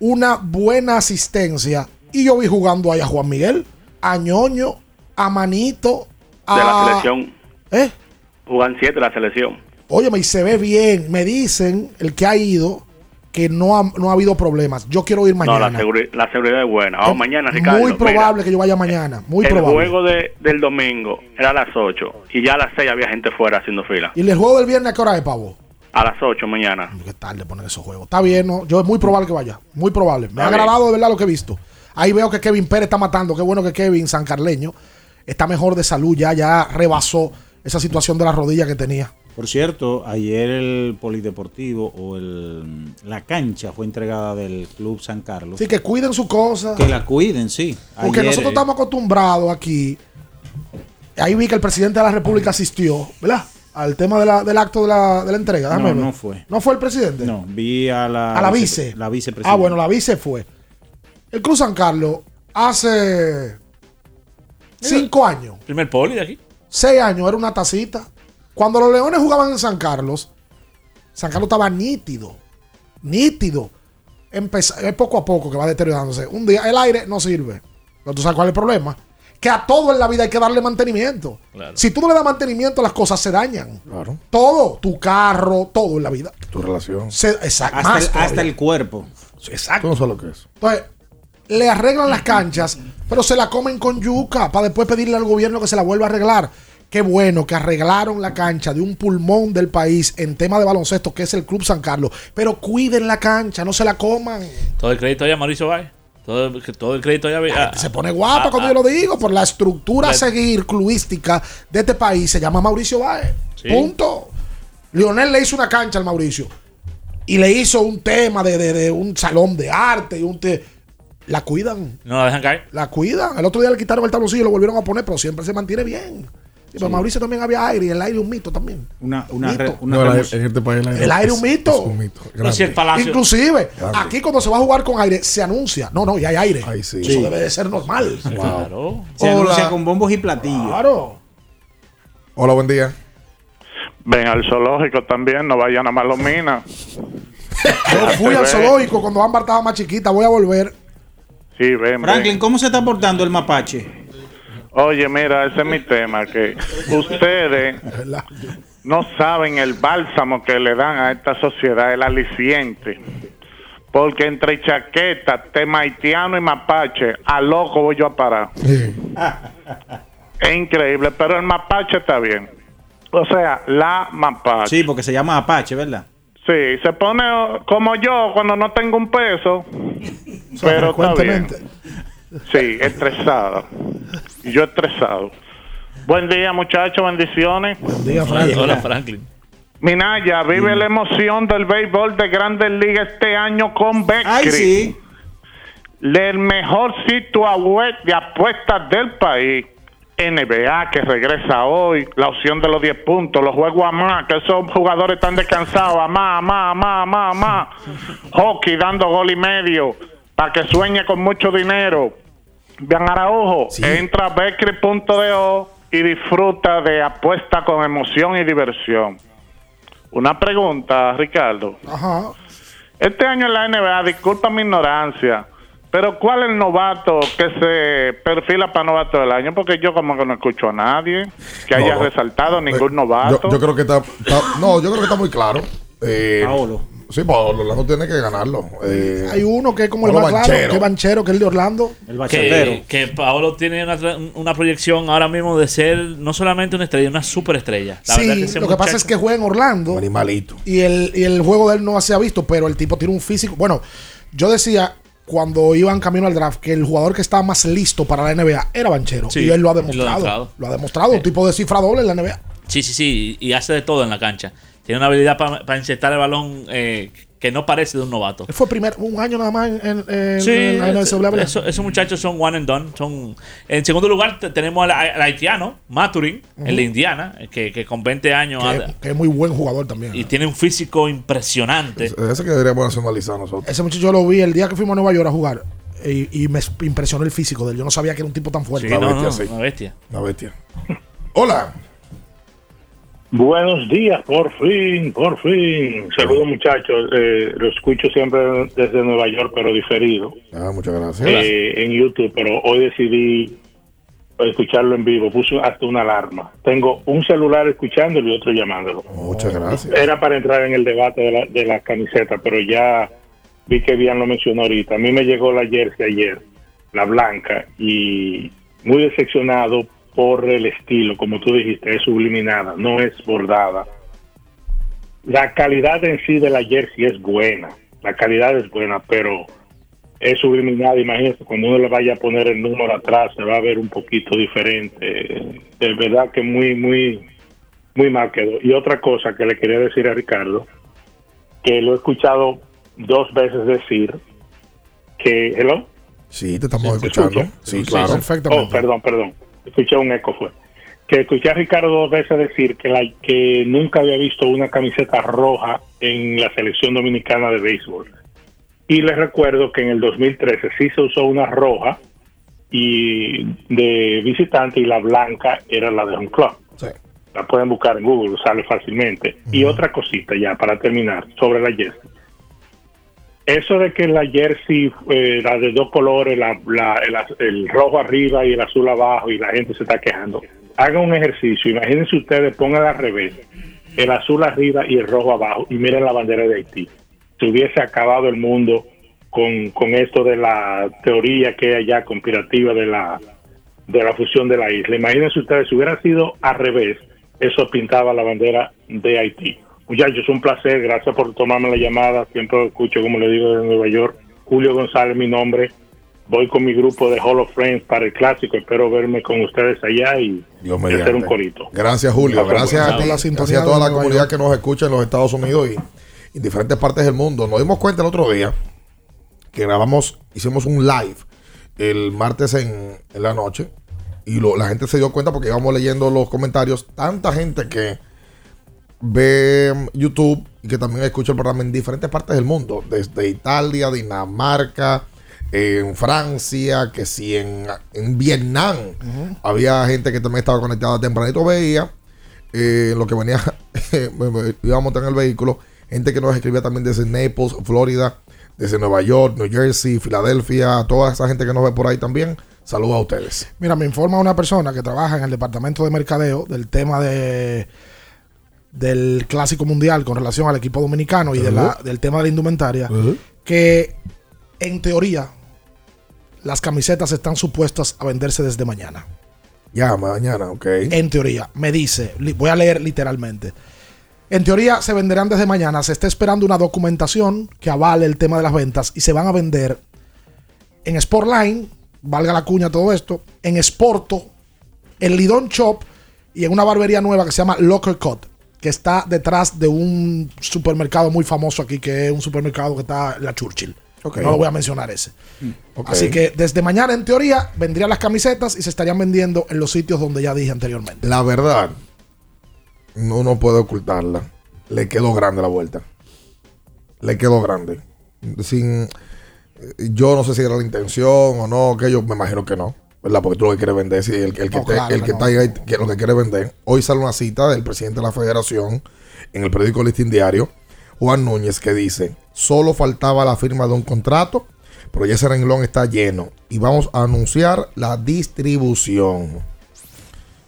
una buena asistencia. Y yo vi jugando ahí a Juan Miguel, a Ñoño, a Manito, a. De la selección. ¿Eh? Jugan 7 la selección. Óyeme, y se ve bien. Me dicen, el que ha ido, que no ha, no ha habido problemas. Yo quiero ir No, mañana. la, seguri- la seguridad es buena. Vamos Es mañana, Ricardo. Muy Mira, probable que yo vaya mañana. Muy el probable. juego de, del domingo era a las 8 y ya a las 6 había gente fuera haciendo fila. ¿Y el juego del viernes a qué hora es, pavo? A las 8 mañana. Qué tarde ponen esos juegos. Está bien, ¿no? Yo es muy probable que vaya. Muy probable. Me ha bien. agradado de verdad lo que he visto. Ahí veo que Kevin Pérez está matando. Qué bueno que Kevin San Carleño está mejor de salud. Ya, ya rebasó esa situación de la rodilla que tenía. Por cierto, ayer el Polideportivo o el, la cancha fue entregada del Club San Carlos. Sí, que cuiden su cosa. Que la cuiden, sí. Porque nosotros eh, estamos acostumbrados aquí. Ahí vi que el presidente de la República asistió, ¿verdad? Al tema de la- del acto de la, de la entrega. Déjame No, ver. no fue. ¿No fue el presidente? No, vi a la, A la vice. La vicepresidenta. Ah, bueno, la vice fue. El Cruz San Carlos hace cinco años, Primer poli de aquí. seis años, era una tacita. Cuando los Leones jugaban en San Carlos, San Carlos estaba nítido. Nítido. Empeza- es poco a poco que va deteriorándose. Un día el aire no sirve. Pero tú sabes cuál es el problema. Que a todo en la vida hay que darle mantenimiento. Claro. Si tú no le das mantenimiento, las cosas se dañan. Claro. Todo, tu carro, todo en la vida. Tu relación. Se, exacto, Hasta, más el, todavía. hasta el cuerpo. Exacto. No sabes lo que es. Entonces, le arreglan las canchas, pero se la comen con yuca para después pedirle al gobierno que se la vuelva a arreglar. Qué bueno que arreglaron la cancha de un pulmón del país en tema de baloncesto, que es el Club San Carlos. Pero cuiden la cancha, no se la coman. Todo el crédito allá, Mauricio Valle. Todo, el crédito allá. Se pone guapa cuando yo lo digo, por la estructura a seguir clubística de este país. Se llama Mauricio Báez. Sí. Punto. Lionel le hizo una cancha al Mauricio. Y le hizo un tema de, de- de un salón de arte y un... te- la cuidan. No la dejan caer. La cuidan. El otro día le quitaron el tabloncillo y lo volvieron a poner, pero siempre se mantiene bien. Y para Mauricio también había aire y el aire es un mito también. Una, una, Mito. re- una No, la- remos- en este país El aire es un mito. Es un mito. El palacio. Inclusive, Grande. aquí cuando se va a jugar con aire, se anuncia. No, no, ya hay aire. Ay, sí. Eso debe de ser normal. Claro. se Hola. anuncia con bombos y platillos. Claro. Hola, buen día. Ven al zoológico también, no vayan a Malomina. Yo fui al zoológico cuando Ámbar estaba más chiquita. Voy a volver. Sí, ven, Franklin, ven. ¿cómo se está portando el mapache? Oye, mira, ese es mi tema, que ustedes no saben el bálsamo que le dan a esta sociedad, el aliciente. Porque entre chaqueta, temaitiano y mapache, a loco voy yo a parar. Es increíble, pero el mapache está bien. O sea, la mapache. Sí, porque se llama Apache, ¿verdad? Sí, se pone como yo cuando no tengo un peso, pero está bien. Sí, estresado. Y yo estresado. Buen día, muchachos, bendiciones. Buen día, Franklin. Hola, Franklin. Minaya, vive la emoción del béisbol de Grandes Ligas este año con Beckley. Ay, sí. El mejor sitio a web de apuestas del país. NBA que regresa hoy, la opción de los 10 puntos, los juegos a más, que esos jugadores están descansados, a más, a más, a más, a más, a más. Hockey dando gol y medio, para que sueñe con mucho dinero. Vean Araujo, entra a Beckley.do y disfruta de apuesta con emoción y diversión. Una pregunta, Ricardo. Ajá. Este año en la NBA, disculpa mi ignorancia, pero ¿cuál es el novato que se perfila para novato del año? Porque yo como que no escucho a nadie que haya No. resaltado ningún Yo, novato. yo creo que está, está- No, yo creo que está muy claro. Eh, Paolo. Sí, Paolo Orlando tiene que ganarlo. Eh, Hay uno que es como el más claro, Banchero. que es Banchero, que es el de Orlando. El bachatero. Que, que Paolo tiene una, tra- una proyección ahora mismo de ser no solamente una estrella, una superestrella. La verdad Sí, ese lo que pasa es que juega en Orlando. Un animalito. y el, y el juego de él no se ha visto, pero el tipo tiene un físico. Bueno, yo decía cuando iban camino al draft que el jugador que estaba más listo para la NBA era Banchero. Sí, y él lo ha y lo ha demostrado. demostrado. Lo ha demostrado, un tipo de cifra doble en la NBA. Sí, sí, sí, y hace de todo en la cancha. Tiene una habilidad para insertar el balón eh, que no parece de un novato. Él fue primer, un año nada más en, en- en- Sí, en ¿verdad? eso- esos muchachos son one and done. Son, en segundo lugar te- tenemos al, al haitiano, Maturin, el de Indiana, que, que con 20 años que, ha- que es muy buen jugador también. y tiene un físico impresionante. Ese que deberíamos nacionalizar nosotros. Ese muchacho yo lo vi el día que fuimos a Nueva York a jugar. Y, y me impresionó el físico de él. Yo no sabía que era un tipo tan fuerte. Sí, no, no, bestia, sí. una bestia. Una bestia. Hola. Buenos días, por fin, por fin. Saludos muchachos, eh, lo escucho siempre desde Nueva York, pero diferido, Ah, muchas gracias. eh, en YouTube, pero hoy decidí escucharlo en vivo, puse hasta una alarma. Tengo un celular escuchándolo y otro llamándolo. Muchas gracias. Era para entrar en el debate de la, de la camiseta, pero ya vi que bien lo mencionó ahorita. A mí me llegó la jersey ayer, la blanca, y muy decepcionado por el estilo, como tú dijiste, es subliminada, no es bordada. La calidad en sí de la jersey es buena, la calidad es buena, pero es subliminada. Imagínense, cuando uno le vaya a poner el número atrás, se va a ver un poquito diferente. De verdad que muy, muy muy mal quedó. Y otra cosa que le quería decir a Ricardo, que lo he escuchado dos veces decir, que, hello, Sí, te estamos ¿Se escuchando. escucha? Sí, claro. Oh, perdón, perdón. Escuché un eco fue. Que escuché a Ricardo dos veces decir que, la, que nunca había visto una camiseta roja en la selección dominicana de béisbol. Y les recuerdo que en el 2013 sí se usó una roja y de visitante y la blanca era la de un club. La pueden buscar en Google, sale fácilmente. Y otra cosita ya para terminar sobre la jersey. Eso de que la jersey, eh, la de dos colores, la, la- el, rojo arriba y el azul abajo, y la gente se está quejando. Hagan un ejercicio, imagínense ustedes, pongan al revés, el azul arriba y el rojo abajo, y miren la bandera de Haití. Se hubiese acabado el mundo con, con esto de la teoría que hay allá conspirativa de la, de la fusión de la isla. Imagínense ustedes, si hubiera sido al revés, eso pintaba la bandera de Haití. Muchachos, un placer, gracias por tomarme la llamada, siempre lo escucho, como le digo, de Nueva York. Julio González, mi nombre. Voy con mi grupo de Hall of Friends para el clásico, espero verme con ustedes allá y, Dios y hacer un corito. Gracias, Julio. Gracias a ti. la sintonía Gracias a toda la comunidad que nos escucha en los Estados Unidos y y en diferentes partes del mundo. Nos dimos cuenta el otro día que grabamos, hicimos un live el martes en, en la noche y lo- la gente se dio cuenta porque íbamos leyendo los comentarios. Tanta gente que ve YouTube y que también escucha el programa en diferentes partes del mundo, desde Italia, Dinamarca, en Francia, que si en, en Vietnam. Había gente que también estaba conectada tempranito, veía eh, lo que venía, iba a montar en el vehículo, gente que nos escribía también desde Naples, Florida, desde Nueva York, New Jersey, Filadelfia, toda esa gente que nos ve por ahí también. Saludos a ustedes. Mira, me informa una persona que trabaja en el departamento de mercadeo del tema de del clásico mundial con relación al equipo dominicano y de la- Ujú. del tema de la indumentaria que en teoría las camisetas están supuestas a venderse desde mañana. Ya, mañana, ok. En teoría, me dice, voy a leer literalmente. En teoría se venderán desde mañana, se está esperando una documentación que avale el tema de las ventas y se van a vender en Sportline, valga la cuña todo esto, en Sporto, en Lidón Shop y en una barbería nueva que se llama Locker Cut, que está detrás de un supermercado muy famoso aquí, que es un supermercado que está en la Churchill. No lo voy a mencionar ese. Ok. Así que desde mañana, en teoría, vendrían las camisetas y se estarían vendiendo en los sitios donde ya dije anteriormente. La verdad, no no puede ocultarla. Le quedó grande la vuelta. Le quedó grande. Sin, yo no sé si era la intención o no, que yo me imagino que no. ¿Verdad? Porque tú lo que quieres vender, si el, el que, No, te- claro el que no. está ahí, que lo que quiere vender. Hoy sale una cita del presidente de la federación en el periódico Listín Diario, Juan Núñez, que dice: Solo faltaba la firma de un contrato, pero ya ese renglón está lleno y vamos a anunciar la distribución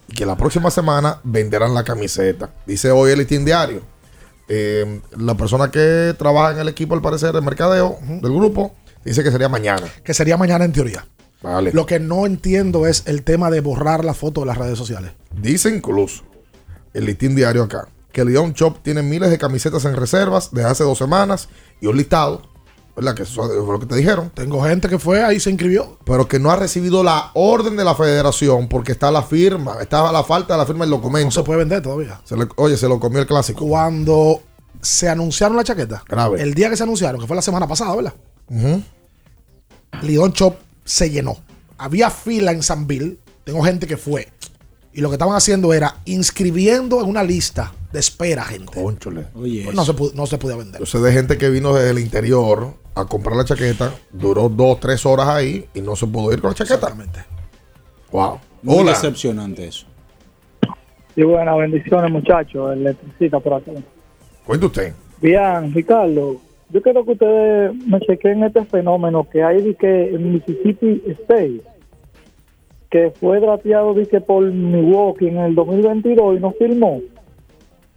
y que la próxima semana venderán la camiseta. Dice hoy el listín diario. Eh, la persona que trabaja en el equipo, al parecer, de mercadeo del grupo, dice que sería mañana. Que sería mañana en teoría. Vale. Lo que no entiendo es el tema de borrar la foto de las redes sociales. Dice incluso el listín diario acá que Leon Shop tiene miles de camisetas en reservas desde hace dos semanas y un listado, ¿verdad? Que eso fue lo que te dijeron. Tengo gente que fue ahí se inscribió. Pero que no ha recibido la orden de la federación porque está la firma, está la falta de la firma del documento. No se puede vender todavía. oye, se lo comió el clásico. Cuando se anunciaron la chaqueta, Grave. el día que se anunciaron, que fue la semana pasada, ¿verdad? Ujú. Lidón Shop se llenó. Había fila en San Bill. Tengo gente que fue. Y lo que estaban haciendo era inscribiendo en una lista de espera gente. Cónchole. Pues no, se no se podía vender. Yo sé de gente que vino desde el interior a comprar la chaqueta, duró dos, tres horas ahí y no se pudo ir con la chaqueta. Exactamente. Wow. Muy Hola. decepcionante eso. Sí, buenas bendiciones, muchachos. Electricista por acá. Cuente usted. Bien, Ricardo, yo quiero que ustedes me chequen este fenómeno que hay de que en Mississippi State, que fue drapeado de que por Milwaukee en el 2022 y no firmó.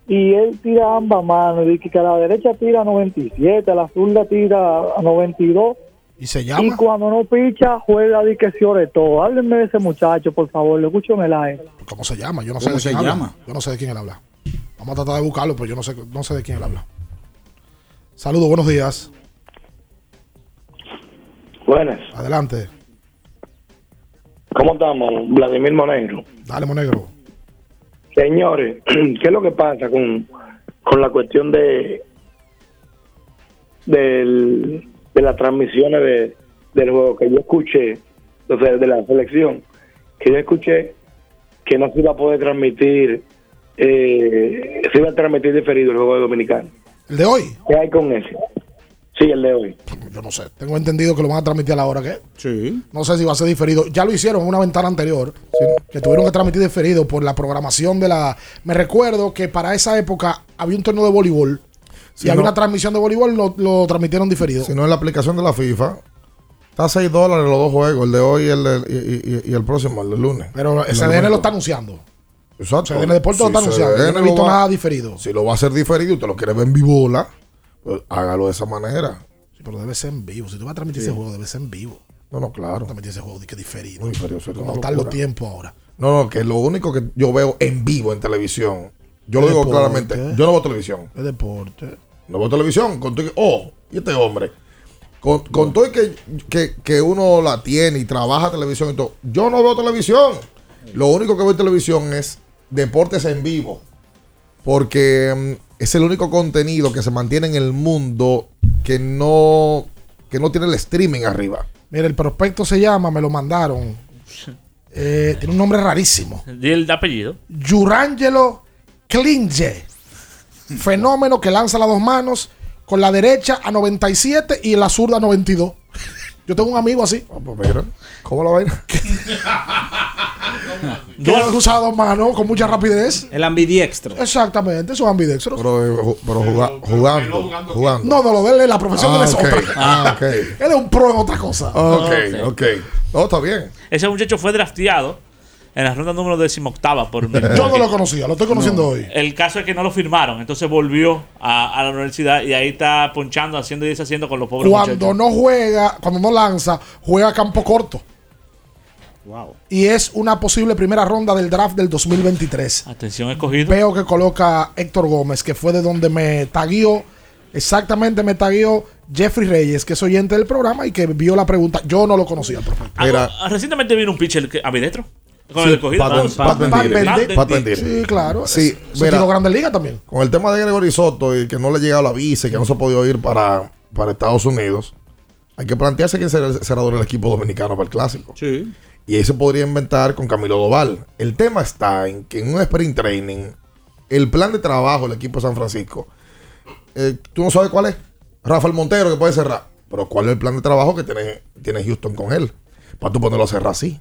Y él tira ambas manos, y que a la derecha tira a 97, a la zurda tira a 92. Y se Y llama. cuando no picha, juega de que sobre todo. Háblenme de ese muchacho, por favor, lo escucho en el aire. ¿Cómo se llama? Yo no sé ¿Cómo de quién se habla. llama? Yo no sé de quién él habla. Vamos a tratar de buscarlo, pero yo no sé, no sé de quién él habla. Saludos, buenos días. Buenas. Adelante. ¿Cómo estamos? Vladimir Monegro. Dale, Monegro. Señores, ¿qué es lo que pasa con, con la cuestión de del, de las transmisiones de, del juego que yo escuché, o sea, de la selección, que yo escuché que no se iba a poder transmitir, eh, se iba a transmitir diferido el juego de Dominicano. ¿El de hoy? ¿Qué hay con ese? Sí, el de hoy. Yo no sé. Tengo entendido que lo van a transmitir a la hora que. Sí. No sé si va a ser diferido. Ya lo hicieron en una ventana anterior. Que tuvieron que transmitir diferido por la programación de la. Me recuerdo que para esa época había un torneo de voleibol. Si y había no- una transmisión de voleibol, lo, lo transmitieron diferido. Si no en la aplicación de la FIFA, está a 6 dólares los dos juegos, el de hoy y el, de- y, y- y el próximo, el de lunes. Pero El SDN lo está anunciando. Exacto. CDN Deportes lo está anunciando. Yo no he visto va- nada diferido. Si lo va a hacer diferido y usted lo quiere ver en vivola, pues hágalo de esa manera. Sí, pero debe ser en vivo. Si tú vas a transmitir Sí. ese juego, debe ser en vivo. No, no, claro. Transmitir ese juego que diferido. Muy diferido, locura. tiempos ahora. No, no, que lo único que yo veo en vivo en televisión, yo lo digo deporte. claramente, yo no veo televisión. Es deporte. No veo televisión. Con que- oh, y este hombre. Con, con todo que, que, que uno la tiene y trabaja televisión y todo. Yo no veo televisión. Lo único que veo en televisión es deportes en vivo. Porque mm, es el único contenido que se mantiene en el mundo que no, que no tiene el streaming arriba. Mira, el prospecto se llama, me lo mandaron. Eh, tiene un nombre rarísimo. Di el apellido. Jurangelo Klinge. Fenómeno que lanza las dos manos con la derecha a 97 y la zurda a 92. Yo tengo un amigo así. ¿Cómo la vaina? Que usa las dos manos con mucha rapidez. El ambidiestro. Exactamente, esos ambidextros. Pero, eh, pero juga- jugando, jugando. No, no, lo de él es la profesión de él es Ah, ok. otra. Ah, ok. Él es un pro en otra cosa. Ok, ok. No, está bien. Ese muchacho fue drafteado en la ronda número decimoctava por Yo no lo conocía, lo estoy conociendo hoy. El caso es que no lo firmaron, entonces volvió a, a la universidad y ahí está ponchando, haciendo y deshaciendo con los pobres Cuando muchachos. no juega, cuando no lanza, juega a campo corto. Wow. Y es una posible primera ronda del draft del 2023. Atención, escogido. Veo que coloca Héctor Gómez, que fue de donde me taguió, exactamente me taguió Jeffrey Reyes, que es oyente del programa y que vio la pregunta. Yo no lo conocía, perfecto. Ah, recientemente vino un pitcher que- ambidestro. Con Sí, el escogido. Pat- Pat Pat- Bendire. Pat Bendire. Pat Bendire. Sí, claro. Sí, mira, tiró Grandes Ligas también. Con el tema de Gregory Soto y que no le ha llegado la visa y que no se ha podido ir para, para Estados Unidos, hay que plantearse quién será, el equipo dominicano para el clásico. Sí. Y ahí se podría inventar con Camilo Doval. El tema está en que en un sprint training, el plan de trabajo del equipo de San Francisco, eh, tú no sabes cuál es. Rafael Montero que puede cerrar. Pero ¿cuál es el plan de trabajo que tiene, tiene Houston con él? Para tú ponerlo a cerrar así.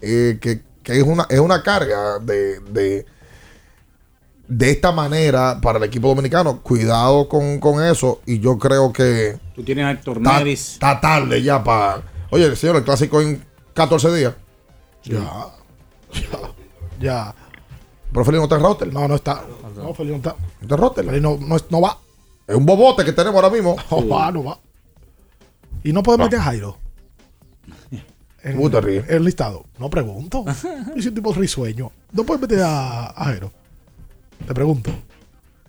Eh, que, que es, una, es una carga de, de, de esta manera para el equipo dominicano. Cuidado con, con eso. Y yo creo que Tú tienes a Héctor está, tarde ya para. Oye, señor, el clásico en 14 días. Ya. Ya. Pero Felipe no está en roster. No, no está. No, Felipe no está. No está roster. Felipe no, no va. Es un bobote que tenemos ahora mismo. No va, no va. Y no puede meter a Jairo. En, ¿Cómo te ríes? en el listado. No pregunto. Yo soy un tipo risueño. No puedes meter a, a Jairo. Te pregunto.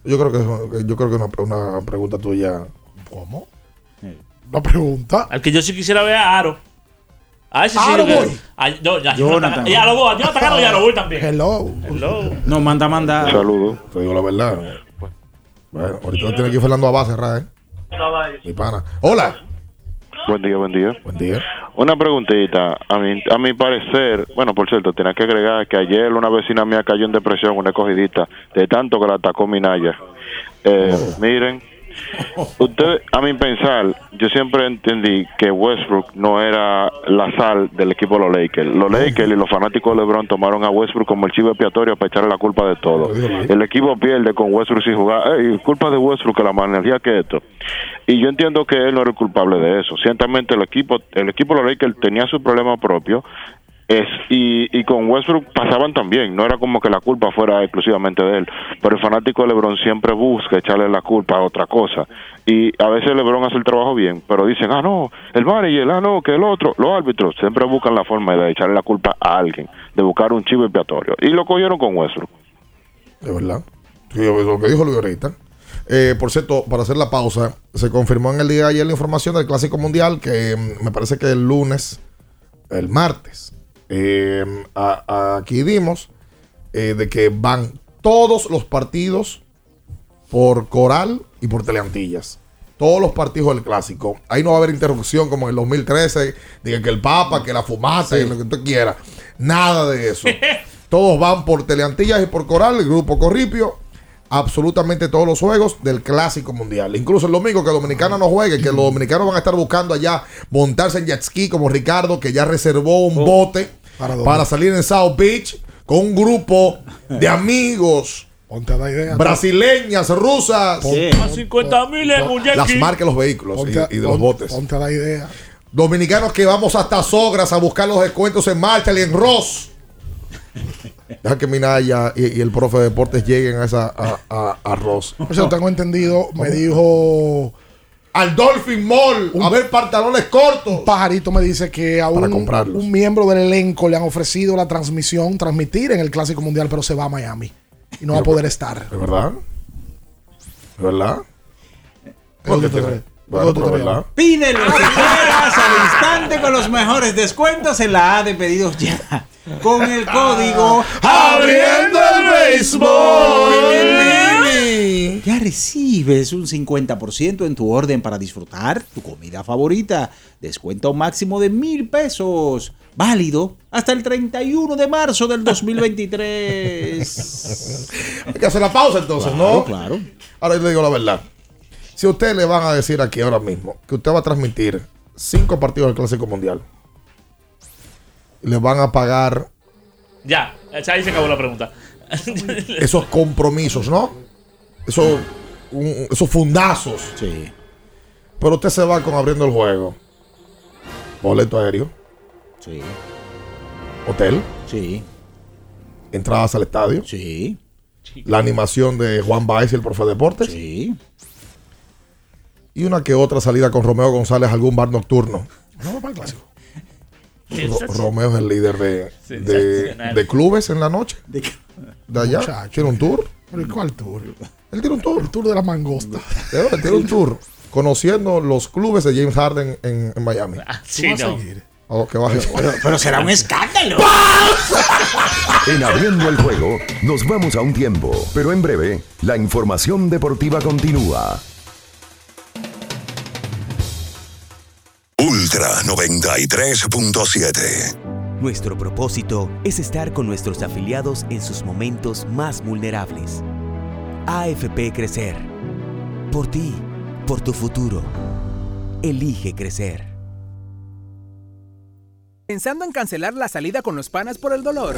Yo creo que es, yo creo que es una, una pregunta tuya. ¿Cómo? Una pregunta. Al que yo sí quisiera ver a Aro. A ese sí. Aro yo- voy. a- no, ya, Jonathan. Y a. A Jonathan Aro y a los voy también. Hello. Hello. No, manda, manda. Saludos. Te digo la verdad. Bueno, ahorita lo tiene aquí Fernando Abad cerrar, ¿eh? Mi pana. Hola. Buen día, buen día. Buen día. Una preguntita. A mi, a mi parecer, bueno, por cierto, tenía que agregar que ayer una vecina mía cayó en depresión, una escogidita, de tanto que la atacó Minaya. Eh, Miren, usted, a mi pensar, yo siempre entendí que Westbrook no era la sal del equipo de los Lakers. Los Lakers y los fanáticos de LeBron tomaron a Westbrook como el chivo expiatorio para echarle la culpa de todo. El equipo pierde con Westbrook sin jugar. Ey, culpa de Westbrook que la manería que esto. Y yo entiendo que él no era el culpable de eso. Ciertamente el equipo, el equipo de los Lakers tenía su problema propio. Es, y, con Westbrook pasaban también, no era como que la culpa fuera exclusivamente de él, pero el fanático de LeBron siempre busca echarle la culpa a otra cosa. Y a veces LeBron hace el trabajo bien, pero dicen, ah, no, el manager, ah, no, que el otro, los árbitros siempre buscan la forma de echarle la culpa a alguien, de buscar un chivo expiatorio. Y lo cogieron con Westbrook. De verdad. Lo que dijo Luis ahorita. Eh, por cierto, para hacer la pausa, se confirmó en el día de ayer la información del Clásico Mundial que mm, me parece que el lunes, el martes, eh, a- a- aquí dimos eh, de que van todos los partidos por Coral y por Teleantillas. Todos los partidos del clásico. Ahí no va a haber interrupción como en el 2013, diga que el Papa, que la fumata, y lo que usted quiera. Nada de eso. todos van por Teleantillas y por Coral, el grupo Corripio. Absolutamente todos los juegos del Clásico Mundial. Incluso el domingo que Dominicana no juegue, que los dominicanos van a estar buscando allá montarse en jet ski como Ricardo, que ya reservó un Oh. bote ¿Para salir en South Beach con un grupo de amigos Ponte a dar idea. brasileñas, rusas. A 50 mil en un jet Las marcas de los vehículos Ponte y, y de los botes. Ponte a la idea. Dominicanos que vamos hasta Sogras a buscar los descuentos en Marshall y en Ross. Deja que Minaya y, y el profe de deportes lleguen a esa a, a- a Ross. Por eso tengo entendido, me dijo. Al Dolphin Mall, a ver pantalones cortos. Un pajarito me dice que a un, un miembro del elenco le han ofrecido la transmisión, transmitir en el Clásico Mundial, pero se va a Miami y no va a poder estar. ¿Es verdad? ¿Es verdad? ¿Por qué Porque tú tiene- te- bueno, pero te ¿verdad? Quieras al instante con los mejores descuentos en la A de pedidos ya. Con el código Abriendo el béisbol. Ya recibes un 50% en tu orden para disfrutar tu comida favorita. Descuento máximo de mil pesos. Válido hasta el 31 de marzo del 2023. Hay que hacer la pausa entonces, Claro, ¿no? claro. Ahora yo le digo la verdad. Si a usted le van a decir aquí ahora mismo que usted va a transmitir cinco partidos del Clásico Mundial, le van a pagar Ya, ahí se acabó la pregunta. esos compromisos, ¿no? Esos, un- esos fundazos. Sí. Pero usted se va con abriendo el juego. Boleto aéreo, Sí. hotel, Sí. entradas al estadio, Sí. la animación de Juan Baez y el profe de deportes. Sí. Y una que otra salida con Romeo González a algún bar nocturno. No va para el Clásico. Ro- Romeo es el líder de, de, de clubes en la noche. De allá. Muchacho. Tiene un tour. ¿Pero ¿y cuál tour? Él tiene un tour. El tour de la mangosta. Él tiene un tour. Conociendo los clubes de James Harden en, en Miami. Sí, vas a no. seguir? Oh, que baje. Pero será un escándalo. En abriendo el juego, nos vamos a un tiempo, pero en breve, la información deportiva continúa. Ultra 93.7. Nuestro propósito es estar con nuestros afiliados en sus momentos más vulnerables. AFP Crecer. Por ti, por tu futuro. Elige crecer. ¿Pensando en cancelar la salida con los panas por el dolor?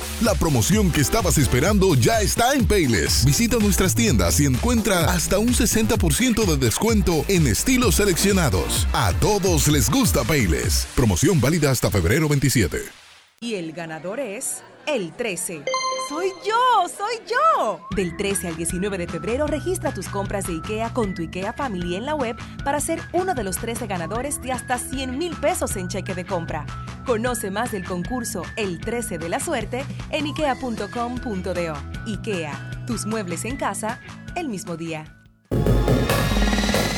La promoción que estabas esperando ya está en Payless. Visita nuestras tiendas y encuentra hasta un 60% de descuento en estilos seleccionados. A todos les gusta Payless. Promoción válida hasta febrero 27. Y el ganador es el 13. Soy yo, soy yo. Del 13 al 19 de febrero registra tus compras de IKEA con tu IKEA Family en la web para ser uno de los 13 ganadores de hasta 100 mil pesos en cheque de compra. Conoce más del concurso El 13 de la suerte en ikea.com.do. IKEA, tus muebles en casa el mismo día.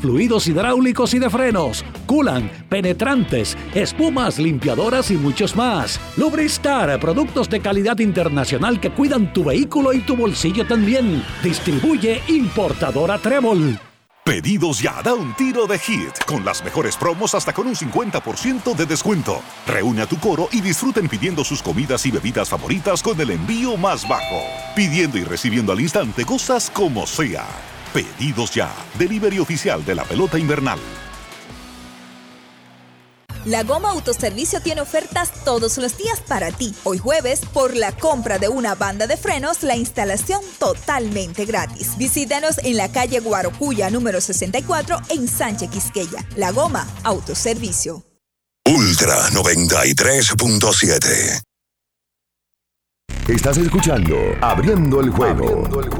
Fluidos hidráulicos y de frenos, culan, penetrantes, espumas, limpiadoras y muchos más. Lubristar, productos de calidad internacional que cuidan tu vehículo y tu bolsillo también. Distribuye importadora Trébol. Pedidos ya, da un tiro de hit, con las mejores promos hasta con un 50% de descuento. Reúne a tu coro y disfruten pidiendo sus comidas y bebidas favoritas con el envío más bajo. Pidiendo y recibiendo al instante cosas como sea. Pedidos ya, delivery oficial de la pelota invernal. La Goma Autoservicio tiene ofertas todos los días para ti. Hoy jueves, por la compra de una banda de frenos, la instalación totalmente gratis. Visítanos en la calle Guarocuya número 64 en Sánchez Quisqueya. La Goma Autoservicio. Ultra 93.7. Estás escuchando Abriendo el juego. Abriendo el juego.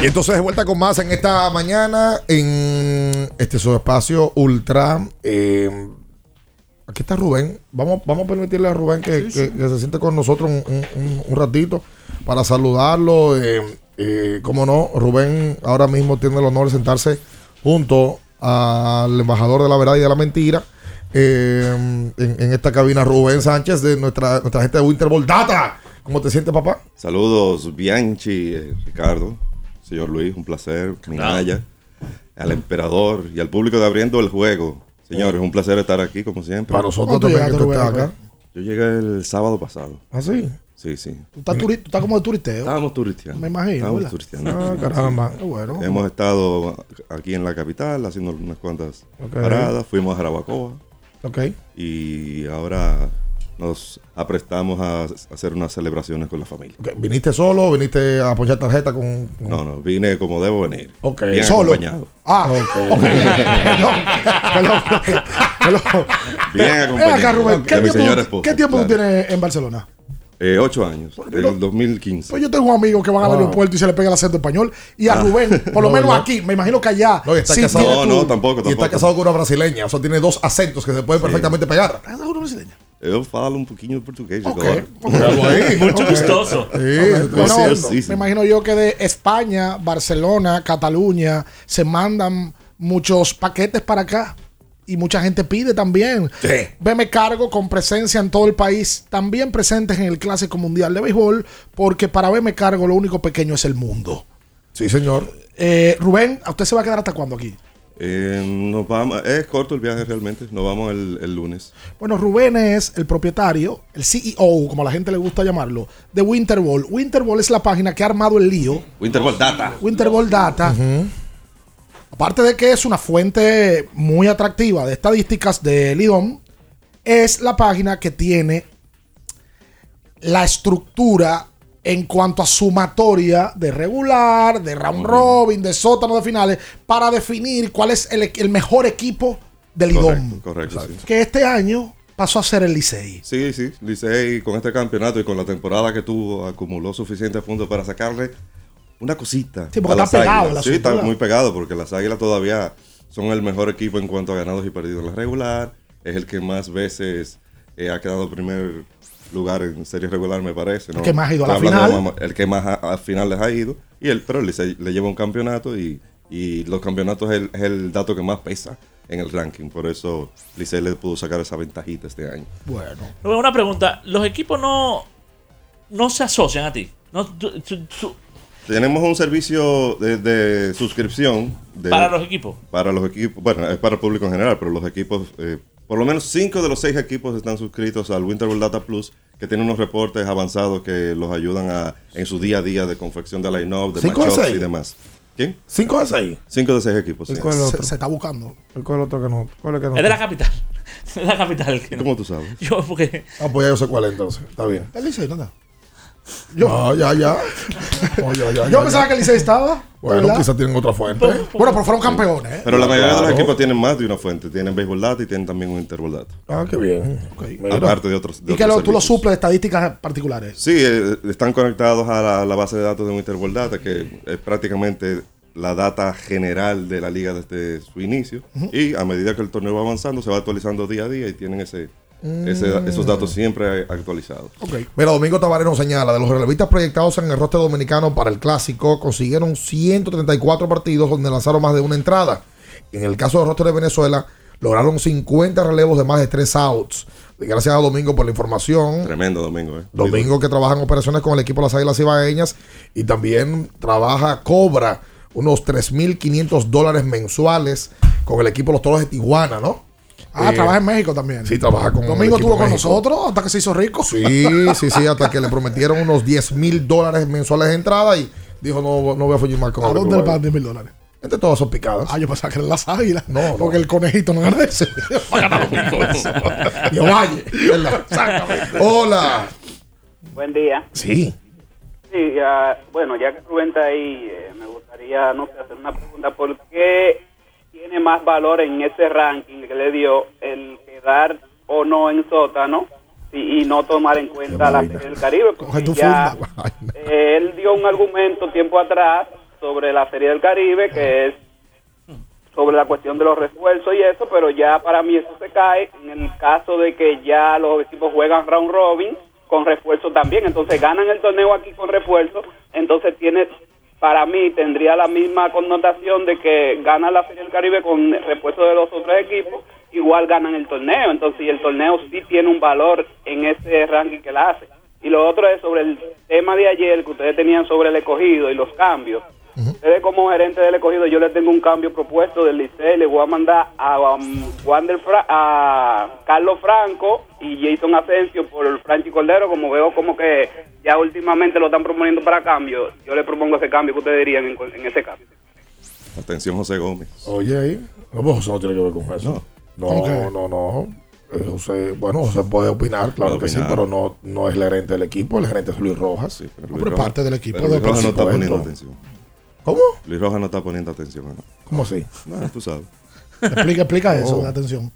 Y entonces de vuelta con más en esta mañana en este su espacio ultra. eh, aquí está Rubén. Vamos, vamos a permitirle a Rubén que, que- que se siente con nosotros un, un- un ratito para saludarlo. Eh, eh, como no, Rubén ahora mismo tiene el honor de sentarse junto al embajador de la verdad y de la mentira. eh, en, en esta cabina, Rubén Sánchez, de nuestra, nuestra gente de Winterball Data. ¿Cómo te sientes, papá? Saludos, Bianchi, eh, Ricardo, señor Luis, un placer, Minaya, al emperador y al público de Abriendo el Juego. Señores, un placer estar aquí, como siempre. Para nosotros también que tú estés acá. Yo llegué el sábado pasado. ¿Ah, sí? Sí, sí. Tú estás, turi- tú estás como de turisteo. Estábamos turisteando. Me imagino. Estábamos ¿verdad? turisteando. Ah, caramba. Qué bueno. Hemos estado aquí en la capital haciendo unas cuantas Ok. paradas. Fuimos a Jarabacoa. Ok. Y ahora nos aprestamos a hacer unas celebraciones con la familia. ¿Viniste solo? ¿Viniste a apoyar tarjeta con.? con- No, no, vine como debo venir. Ok. Bien Solo. acompañado. Ah, ok. Perdón, perdón, perdón. Bien acompañado. acá, Rubén. ¿Qué de tiempo. ¿qué tiempo tú tienes en Barcelona? Eh, ocho años, del 2015. Pues yo tengo amigos que van al Wow. aeropuerto y se le pega el acento español. Y a Ah. Rubén, por lo No, menos no. aquí, me imagino que allá. No, y está sí casado. tu- No, no, tampoco, Y está tampoco. casado con una brasileña. O sea, tiene dos acentos que se pueden perfectamente pegar. Eu falo um pouquinho de português Ok. agora. Muito gostoso. Sí, Bueno, Preciosísimo. me imagino yo que de España, Barcelona, Cataluña, se mandan muchos paquetes para acá. Y mucha gente pide también. Sí. Veme cargo con presencia en todo el país, también presentes en el Clásico Mundial de Béisbol, porque para verme cargo lo único pequeño es el mundo. Sí, señor. Eh, Rubén, ¿a usted se va a quedar hasta cuándo aquí? Eh, nos vamos, es corto el viaje realmente. Nos vamos el, el lunes. Bueno, Rubén es el propietario, el CEO, como a la gente le gusta llamarlo, de Winterball. Winterball es la página que ha armado el lío. Winterball Data. Winterball Data. Aparte de que es una fuente muy atractiva de estadísticas de Lidom, es la página que tiene la estructura en cuanto a sumatoria de regular, de round robin, de sótano de finales, para definir cuál es el, el mejor equipo del Lidom. Correcto, correcto. sí. Que este año pasó a ser el Licey. Sí, sí. Licey con este campeonato y con la temporada que tuvo acumuló suficientes puntos para sacarle una cosita. Sí, porque está pegado el Sí, está muy pegado porque las Águilas todavía son el mejor equipo en cuanto a ganados y perdidos en la regular. Es el que más veces eh, ha quedado primer lugar en serie regular, me parece. ¿no? El que más ha ido a la final. El que más a, a final les ha ido. Y el, pero el Licey le lleva un campeonato y, y los campeonatos es el, es el dato que más pesa en el ranking. Por eso Licey le pudo sacar esa ventajita este año. Bueno. Rubén, una pregunta. Los equipos no, no se asocian a ti. No, Tenemos un servicio de, de suscripción. de- Para los equipos. Para los equipos. Bueno, es para el público en general, pero los equipos, eh, por lo menos cinco de los seis equipos están suscritos al Winter Ball Data Plus, que tiene unos reportes avanzados que los ayudan a, en su día a día de confección de line-up, de ¿Cinco de matchups seis? y demás. ¿Quién? 5 de 6. 5 de 6 equipos. sí. ¿Y cuál Se, está buscando. ¿Y cuál es el otro que no? ¿Cuál es que no? Es de la capital. Es de la capital. que no. ¿Cómo tú sabes? Yo, porque. Ah, pues ya yo sé cuál es entonces. Está bien. El Licey, ¿dónde? Yo. ya, ya. No, ya, ya, Yo ya, pensaba ya. que el Licey estaba. Bueno, ¿verdad? quizás tienen otra fuente. Bueno, pero fueron campeones. ¿eh? Pero la mayoría de los equipos tienen más de una fuente. Tienen Baseball Data y tienen también un Interball Data. Ah, qué bien. Aparte de otros. de Y que otros lo- tú lo suples de estadísticas particulares. Sí, eh, están conectados a la, la base de datos de un Interball Data, que es prácticamente la data general de la liga desde su inicio. Y a medida que el torneo va avanzando, se va actualizando día a día y tienen ese, ese- esos datos siempre actualizados. Mira, Domingo Tavares nos señala, de los relevistas proyectados en el roster dominicano para el clásico, consiguieron 134 partidos donde lanzaron más de una entrada. En el caso del roster de Venezuela, lograron 50 relevos de más de 3 outs. Gracias a Domingo por la información. Tremendo domingo, ¿eh? Domingo que trabaja en operaciones con el equipo de las Águilas Ibaeñas y también trabaja, cobra unos 3.500 dólares mensuales con el equipo de los Toros de Tijuana, ¿no? Ah, Eh, trabaja en México también. Sí, trabaja con Domingo estuvo con México. nosotros hasta que se hizo rico. Sí, sí, sí, hasta que le prometieron unos 10 mil dólares mensuales de entrada y dijo, no, no voy a fugir más con ¿A dónde le pagan de- 10 mil dólares? Entre todas son picadas. Ah, yo pensaba que eran las águilas. No, no. Porque el conejito no gana eso. Yo. Exactamente. Hola. Buen día. Sí. Sí, ya, bueno, ya que Rubén está ahí, eh, me gustaría, no sé, hacer una pregunta. ¿Por qué tiene más valor en ese ranking que le dio el quedar o no en sótano y, y no tomar en cuenta la Serie del Caribe? Porque ya, eh, él dio un argumento tiempo atrás sobre la Serie del Caribe que es sobre la cuestión de los refuerzos y eso, pero ya para mí eso se cae en el caso de que ya los equipos juegan round robin con refuerzo también, entonces ganan el torneo aquí con refuerzo, entonces tiene, para mí tendría la misma connotación de que gana la Serie del Caribe con refuerzo de los otros equipos, igual ganan el torneo, entonces y el torneo sí tiene un valor en ese ranking que la hace. Y lo otro es sobre el tema de ayer que ustedes tenían sobre el escogido y los cambios. Ustedes como gerente del escogido, yo le tengo un cambio propuesto del Licey, le voy a mandar a, um, Wander Fra- a Carlos Franco y Jason Asensio por Franchi Cordero, como veo como que ya últimamente lo están proponiendo para cambio, yo le propongo ese cambio que ustedes dirían en, en ese caso. Atención, José Gómez. Oye, ahí. No, pues José no tiene que ver con eso. No, ¿Cómo que? no, no. Eh, José, bueno, José puede opinar, claro Puede que sí, pero no, no es el gerente del equipo, el gerente es Luis Rojas. Luis Rojas- pero Luis Rojas no está poniendo atención. ¿Cómo? Luis Rojas no está poniendo atención. ¿no? ¿Cómo así? No, tú sabes. Explica, explica eso, Oh. atención.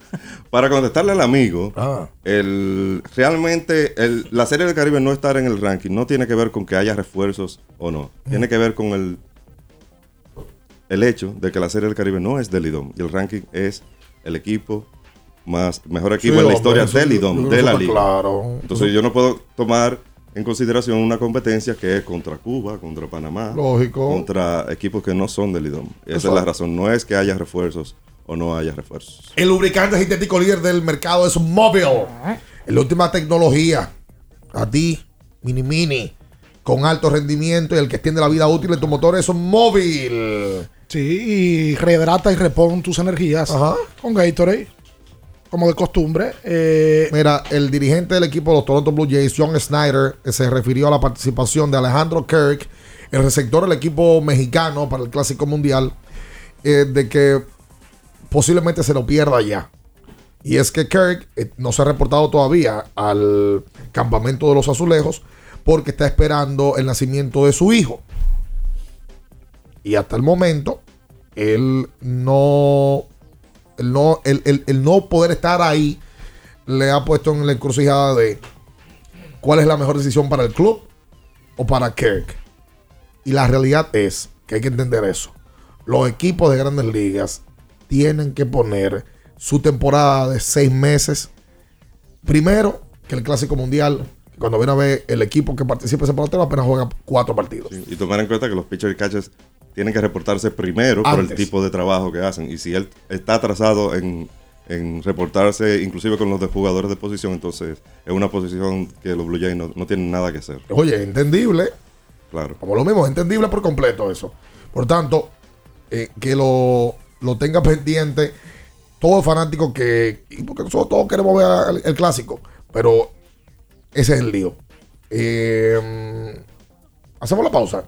Para contestarle al amigo, Ah. el, realmente el- la Serie del Caribe no estar en el ranking no tiene que ver con que haya refuerzos o no. Tiene que ver con el, el hecho de que la Serie del Caribe no es del IDOM y el ranking es el equipo más mejor equipo Sí, en la hombre, historia eso del IDOM, de la liga. claro. Entonces yo no puedo tomar en consideración una competencia que es contra Cuba, contra Panamá, Lógico. contra equipos que no son del IDOM. Esa Eso. es la razón. No es que haya refuerzos o no haya refuerzos. El lubricante sintético líder del mercado es Móvil. La última tecnología. A ti, mini mini. Con alto rendimiento y el que extiende la vida útil de tu motor es Móvil. Sí, y rehidrata y repon tus energías con Gatorade, como de costumbre. Eh, Mira, el dirigente del equipo de los Toronto Blue Jays, John Snyder, eh, se refirió a la participación de Alejandro Kirk, el receptor del equipo mexicano para el Clásico Mundial, eh, de que posiblemente se lo pierda ya. Y es que Kirk no se ha reportado todavía al campamento de los azulejos porque está esperando el nacimiento de su hijo. Y hasta el momento, él no. El no, el, el- el no poder estar ahí le ha puesto en la encrucijada de cuál es la mejor decisión para el club o para Kirk. Y la realidad es que hay que entender eso. Los equipos de grandes ligas tienen que poner su temporada de seis meses. Primero, que el Clásico Mundial, cuando viene a ver el equipo que participa en ese pelotero, apenas juega cuatro partidos. Y tomar en cuenta que los pitchers y catchers tienen que reportarse primero por el tipo de trabajo que hacen. Y si él está atrasado en, en reportarse, inclusive con los de jugadores de posición, entonces es una posición que los Blue Jays no, no tienen nada que hacer. Oye, entendible. Claro. Como lo mismo, entendible por completo eso. Por tanto, eh, que lo, lo tenga pendiente todo el fanático que. Porque nosotros todos queremos ver el, el clásico. Pero ese es el lío. Eh, Hacemos la pausa.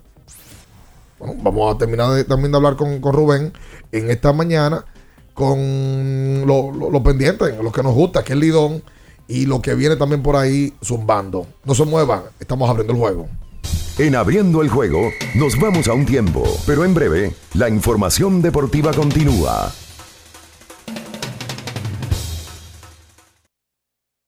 Bueno, vamos a terminar también de hablar con, con Rubén en esta mañana con lo, lo, lo pendiente, lo que nos gusta, que es Lidón y lo que viene también por ahí zumbando. No se muevan, estamos abriendo el juego. En abriendo el juego, nos vamos a un tiempo, pero en breve, la información deportiva continúa.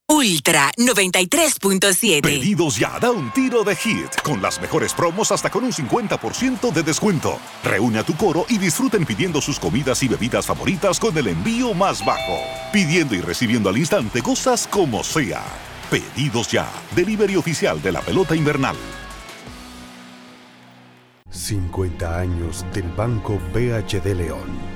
Ultra 93.7. Pedidos ya, da un tiro de hit, con las mejores promos hasta con un 50% de descuento. Reúne a tu coro y disfruten pidiendo sus comidas y bebidas favoritas con el envío más bajo. Pidiendo y recibiendo al instante cosas como sea. Pedidos ya, delivery oficial de la pelota invernal. 50 años del Banco BHD León.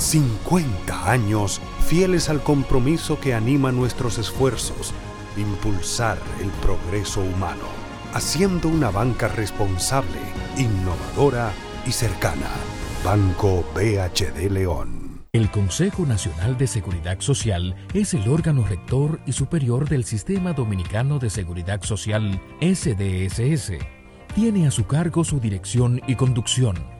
50 años fieles al compromiso que anima nuestros esfuerzos, impulsar el progreso humano, haciendo una banca responsable, innovadora y cercana. Banco BHD León. El Consejo Nacional de Seguridad Social es el órgano rector y superior del Sistema Dominicano de Seguridad Social, SDSS. Tiene a su cargo su dirección y conducción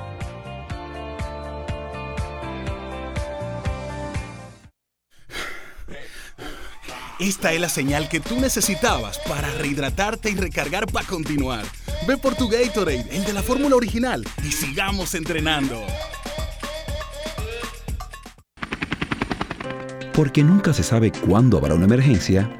Esta es la señal que tú necesitabas para rehidratarte y recargar para continuar. Ve por tu Gatorade, el de la fórmula original, y sigamos entrenando. Porque nunca se sabe cuándo habrá una emergencia,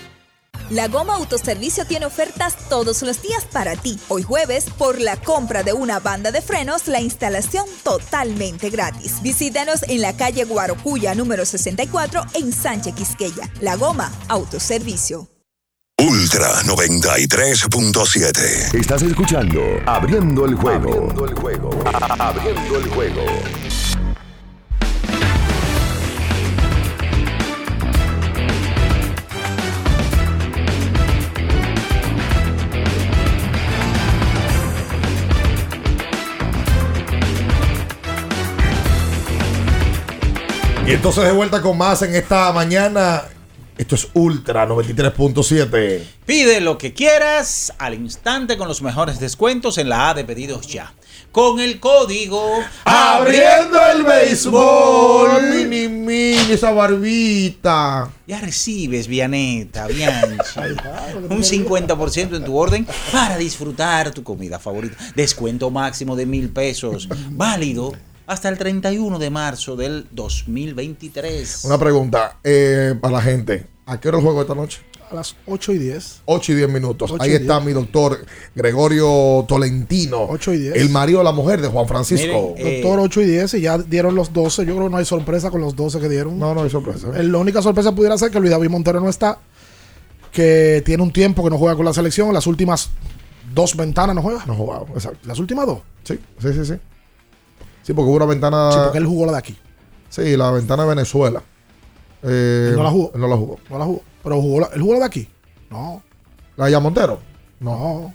La Goma Autoservicio tiene ofertas todos los días para ti. Hoy jueves, por la compra de una banda de frenos, la instalación totalmente gratis. Visítanos en la calle Guarocuya número 64 en Sánchez Quisqueya. La Goma Autoservicio. Ultra 93.7. Estás escuchando Abriendo el juego. Abriendo el juego. Abriendo el juego. Y entonces de vuelta con más en esta mañana. Esto es Ultra 93.7. Pide lo que quieras al instante con los mejores descuentos en la A de pedidos ya. Con el código Abriendo el béisbol. Mini, mini, esa barbita. Ya recibes, Vianeta, Bianchi. un 50% en tu orden para disfrutar tu comida favorita. Descuento máximo de mil pesos. Válido hasta el 31 de marzo del 2023. Una pregunta eh, para la gente. ¿A qué hora el juego esta noche? A las 8 y 10. 8 y 10 minutos. 8 Ahí está 10. mi doctor Gregorio Tolentino. 8 y 10. El marido de la mujer de Juan Francisco. Doctor 8 y 10 y ya dieron los 12. Yo creo que no hay sorpresa con los 12 que dieron. No, no hay sorpresa. La única sorpresa pudiera ser que Luis David Montero no está. Que tiene un tiempo que no juega con la selección. Las últimas dos ventanas no juega. No jugaba, exacto. Las últimas dos. Sí, sí, sí, sí. Sí, porque hubo una ventana. Sí, porque él jugó la de aquí. Sí, la ventana de Venezuela. Eh, Él no la jugó. él no la jugó. No la jugó. Pero jugó la, él jugó la de aquí. No. ¿La de Montero? No.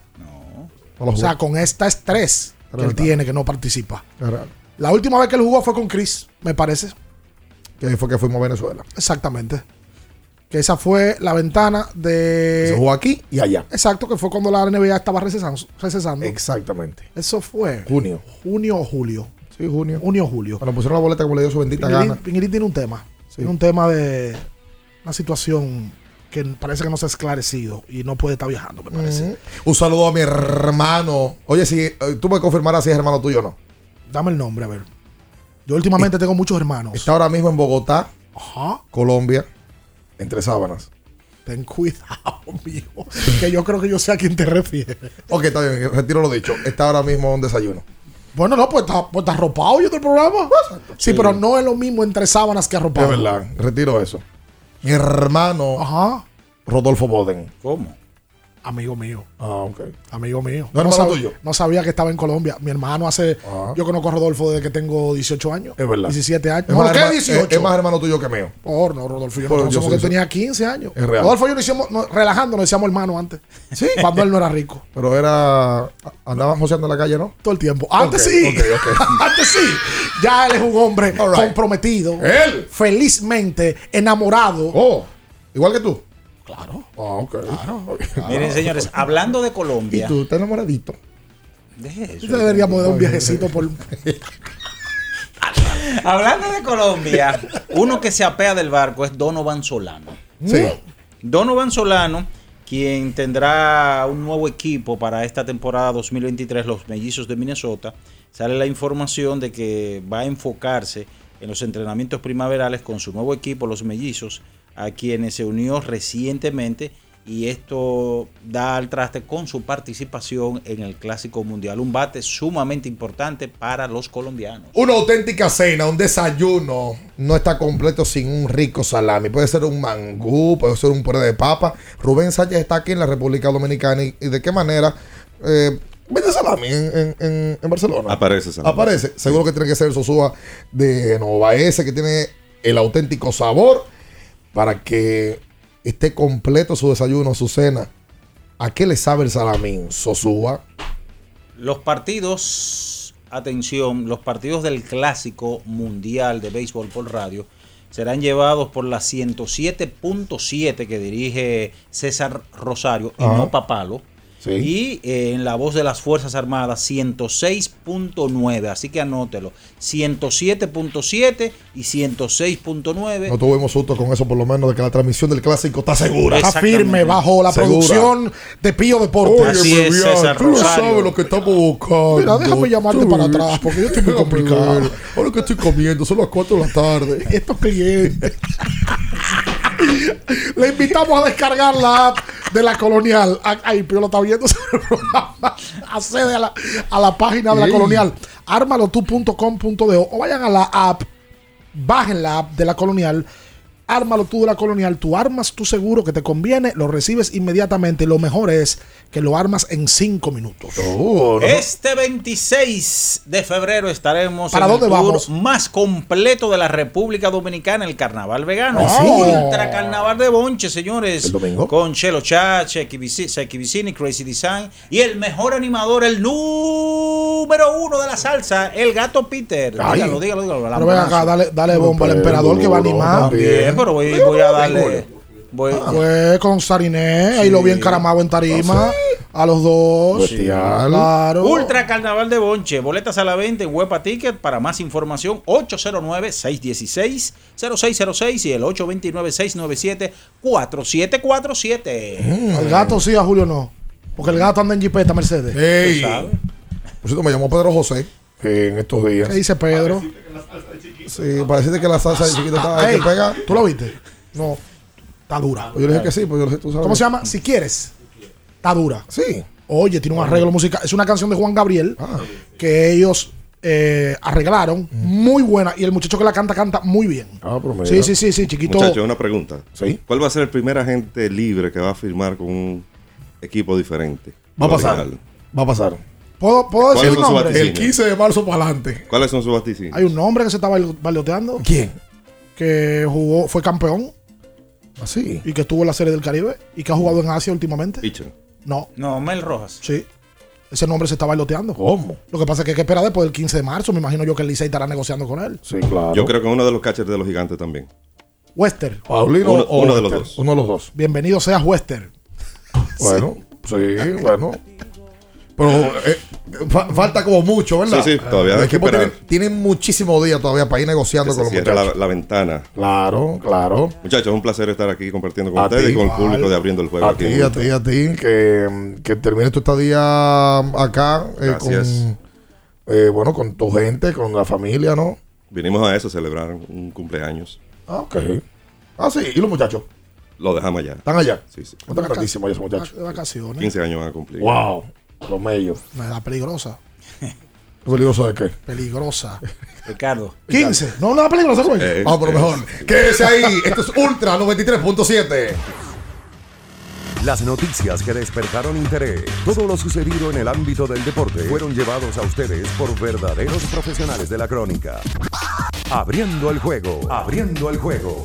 No la O sea, con esta es tres que él tiene que no participa. Es real. La última vez que él jugó fue con Chris, me parece. Que ahí fue que fuimos a Venezuela. Exactamente. Que esa fue la ventana de. Se jugó aquí y allá. Exacto, que fue cuando la NBA estaba recesando. recesando. Exactamente. Eso fue. Junio. Junio o julio. Sí, junio. Junio o julio. Cuando pusieron la boleta como le dio su bendita gana. Pinguirín tiene un tema. Tiene un tema de una situación que parece que no se ha esclarecido y no puede estar viajando, me parece. Ujú. Un saludo a mi hermano. Oye, si eh, tú me confirmarás si es hermano tuyo o no. Dame el nombre, a ver. Yo últimamente tengo muchos hermanos. Está ahora mismo en Bogotá, Ajá. Colombia, entre sábanas. Ten cuidado, mijo. Que yo creo que yo sé a quién te refieres. Ok, está bien, retiro lo dicho. Está ahora mismo en desayuno. Bueno, no, pues está, pues está arropado yo del programa. Sí, pero no es lo mismo entre sábanas que arropado. Es verdad, retiro eso. Mi hermano, Ajá. Rodolfo Boden. ¿Cómo? Amigo mío. Ah, ok. Amigo mío. ¿No es hermano sab- tuyo? no sabía que estaba en Colombia. Mi hermano hace. Ah. Yo conozco a Rodolfo desde que tengo 18 años. Es verdad. 17 años. Es No, más, ¿qué herma- 18? es- es más hermano tuyo que mío. Por no, Rodolfo. Yo Por- no yo conocemos sé que eso. tenía 15 años. Es real. Rodolfo y yo nos hicimos, no, relajando, nos decíamos hermano antes. Sí. Cuando él no era rico. Pero era. Andaban joseando en la calle, ¿no? Todo el tiempo. Antes sí. ok, ok. Antes sí. Ya él es un hombre right. comprometido. Él. Felizmente enamorado. Oh, igual que tú. Claro. Ah, ok. Miren, señores, hablando de Y Colombia. tú estás enamoradito. Deje eso. Deberíamos dar un viajecito por. Hablando de Colombia, uno que se apea del barco es Donovan Solano. Sí. Donovan Solano, quien tendrá un nuevo equipo para esta temporada 2023, los Mellizos de Minnesota, sale la información de que va a enfocarse en los entrenamientos primaverales con su nuevo equipo, los Mellizos, a quienes se unió recientemente y esto da al traste con su participación en el Clásico Mundial, un bate sumamente importante para los colombianos. Una auténtica cena, un desayuno, no está completo sin un rico salami. Puede ser un mangú, puede ser un puré de papa. Rubén Sánchez está aquí en la República Dominicana y, y de qué manera eh, vende salami en, en- en- en Barcelona. Aparece salami. Aparece. Seguro que tiene que ser el Sosúa de Nova S, que tiene el auténtico sabor para que esté completo su desayuno, su cena. ¿A qué le sabe el salamín? Sosúa. Los partidos, atención, los partidos del Clásico Mundial de Béisbol por Radio serán llevados por la 107.7 que dirige César Rosario y no Papalo. Y eh, en la voz de las Fuerzas Armadas 106.9, así que anótelo. 107.7 y 106.9. No tuvimos susto con eso, por lo menos, de que la transmisión del clásico está segura. Está firme bajo la Segura. producción de Pío Deportes. Oye, Fabián, tú no sabes lo que estamos buscando. Mira, déjame llamarte Tú- para atrás porque yo estoy muy complicado. Ahora que estoy comiendo, son las 4 de la tarde. Estos clientes. Le invitamos a descargar la app de la colonial. Ay, Pío lo está viendo. Accede a la, a la página de la Ey. colonial. Ármalotu.com.de o vayan a la app. Bajen la app de la colonial. Ármalo tú de la colonial. Tú armas tu seguro que te conviene. Lo recibes inmediatamente. Lo mejor es que lo armas en 5 minutos. Este 26 de febrero estaremos ¿Para en dónde el tour vamos? más completo de la República Dominicana, el Carnaval Vegano. Sí. Ultra Carnaval de Bonche, señores. ¿El domingo? Con Chelo Chache, Seki Vicini, Crazy Design y el mejor animador, el número uno de la salsa, el gato Peter. Ay. Dígalo, dígalo, dígalo. Pero ven acá, dale, dale bomba al emperador que va a animar. Bien, pero voy, voy a darle. Voy, Fue con Sariné, ahí lo vi encaramado en tarima. A los dos. Bestial. Claro. Ultra Carnaval de Bonche. Boletas a la venta en Huepa Ticket. Para más información, 809-616-0606 y el 829-697-4747. Al gato sí, a Julio no. Porque el gato anda en jipeta Mercedes. Ey. Por cierto, me llamó Pedro José. en estos días. ¿Qué dice Pedro? Sí, parece que la salsa de chiquito está que pega. ¿Tú lo viste? No. Está dura. Pues yo le dije que sí, pues yo le dije, tú sabes. ¿Cómo se llama? Si quieres. Está dura. Sí. Oye, tiene un arreglo musical. Es una canción de Juan Gabriel Ah. que ellos eh, arreglaron. Muy buena. Y el muchacho que la canta, canta muy bien. Ah, pero mira. Sí, sí, sí, sí, chiquito. Muchachos, una pregunta. Sí. ¿Cuál va a ser el primer agente libre que va a firmar con un equipo diferente? Va a pasar. Original. Va a pasar. ¿Puedo, puedo ¿Cuáles decir un nombre? El 15 de marzo para adelante. ¿Cuáles son sus vaticinios? Hay un nombre que se está bailoteando. ¿Quién? Que jugó, fue campeón Así. y que estuvo en la Serie del Caribe y que ha jugado en Asia últimamente. No, No, Mel Rojas. sí. Ese nombre se está bailoteando. ¿Cómo? Lo que pasa es que hay que esperar después del 15 de marzo. Me imagino yo que el Licey estará negociando con él. Sí, claro. Yo creo que uno de los catchers de los gigantes también. Wester. Paulino Uno- o uno de los dos. Uno de los dos. Bienvenido seas Wester. Bueno, sí, bueno. Pero eh, fa- falta como mucho, ¿verdad? Sí, sí, todavía El hay que equipo tiene, esperar. tiene muchísimos días todavía para ir negociando Que con se los cierre la, muchachos. la ventana. Claro, claro. Muchachos, es un placer estar aquí compartiendo con A ustedes y con el público de Abriendo el Juego. A ti, a ti, a ti, que, que termine tu estadía acá eh, Gracias. con, eh, bueno, con tu gente, con la familia, ¿no? Vinimos a eso, a celebrar un cumpleaños. Ah, ok. Ah, sí, ¿y los muchachos? Lo dejamos allá. ¿Están allá? Sí, sí. Están grandísimos esos muchachos. De vacaciones. 15 años van a cumplir. Wow, los medios. Me da peligrosa. ¿Peligroso de qué? Peligrosa. Ricardo. 15. No, no da peligrosa, güey. Eh, Vamos por lo eh, mejor. Quédese ahí. Esto es Ultra 93.7. Las noticias que despertaron interés, todo lo sucedido en el ámbito del deporte, fueron llevados a ustedes por verdaderos profesionales de la crónica. Abriendo el juego, abriendo el juego.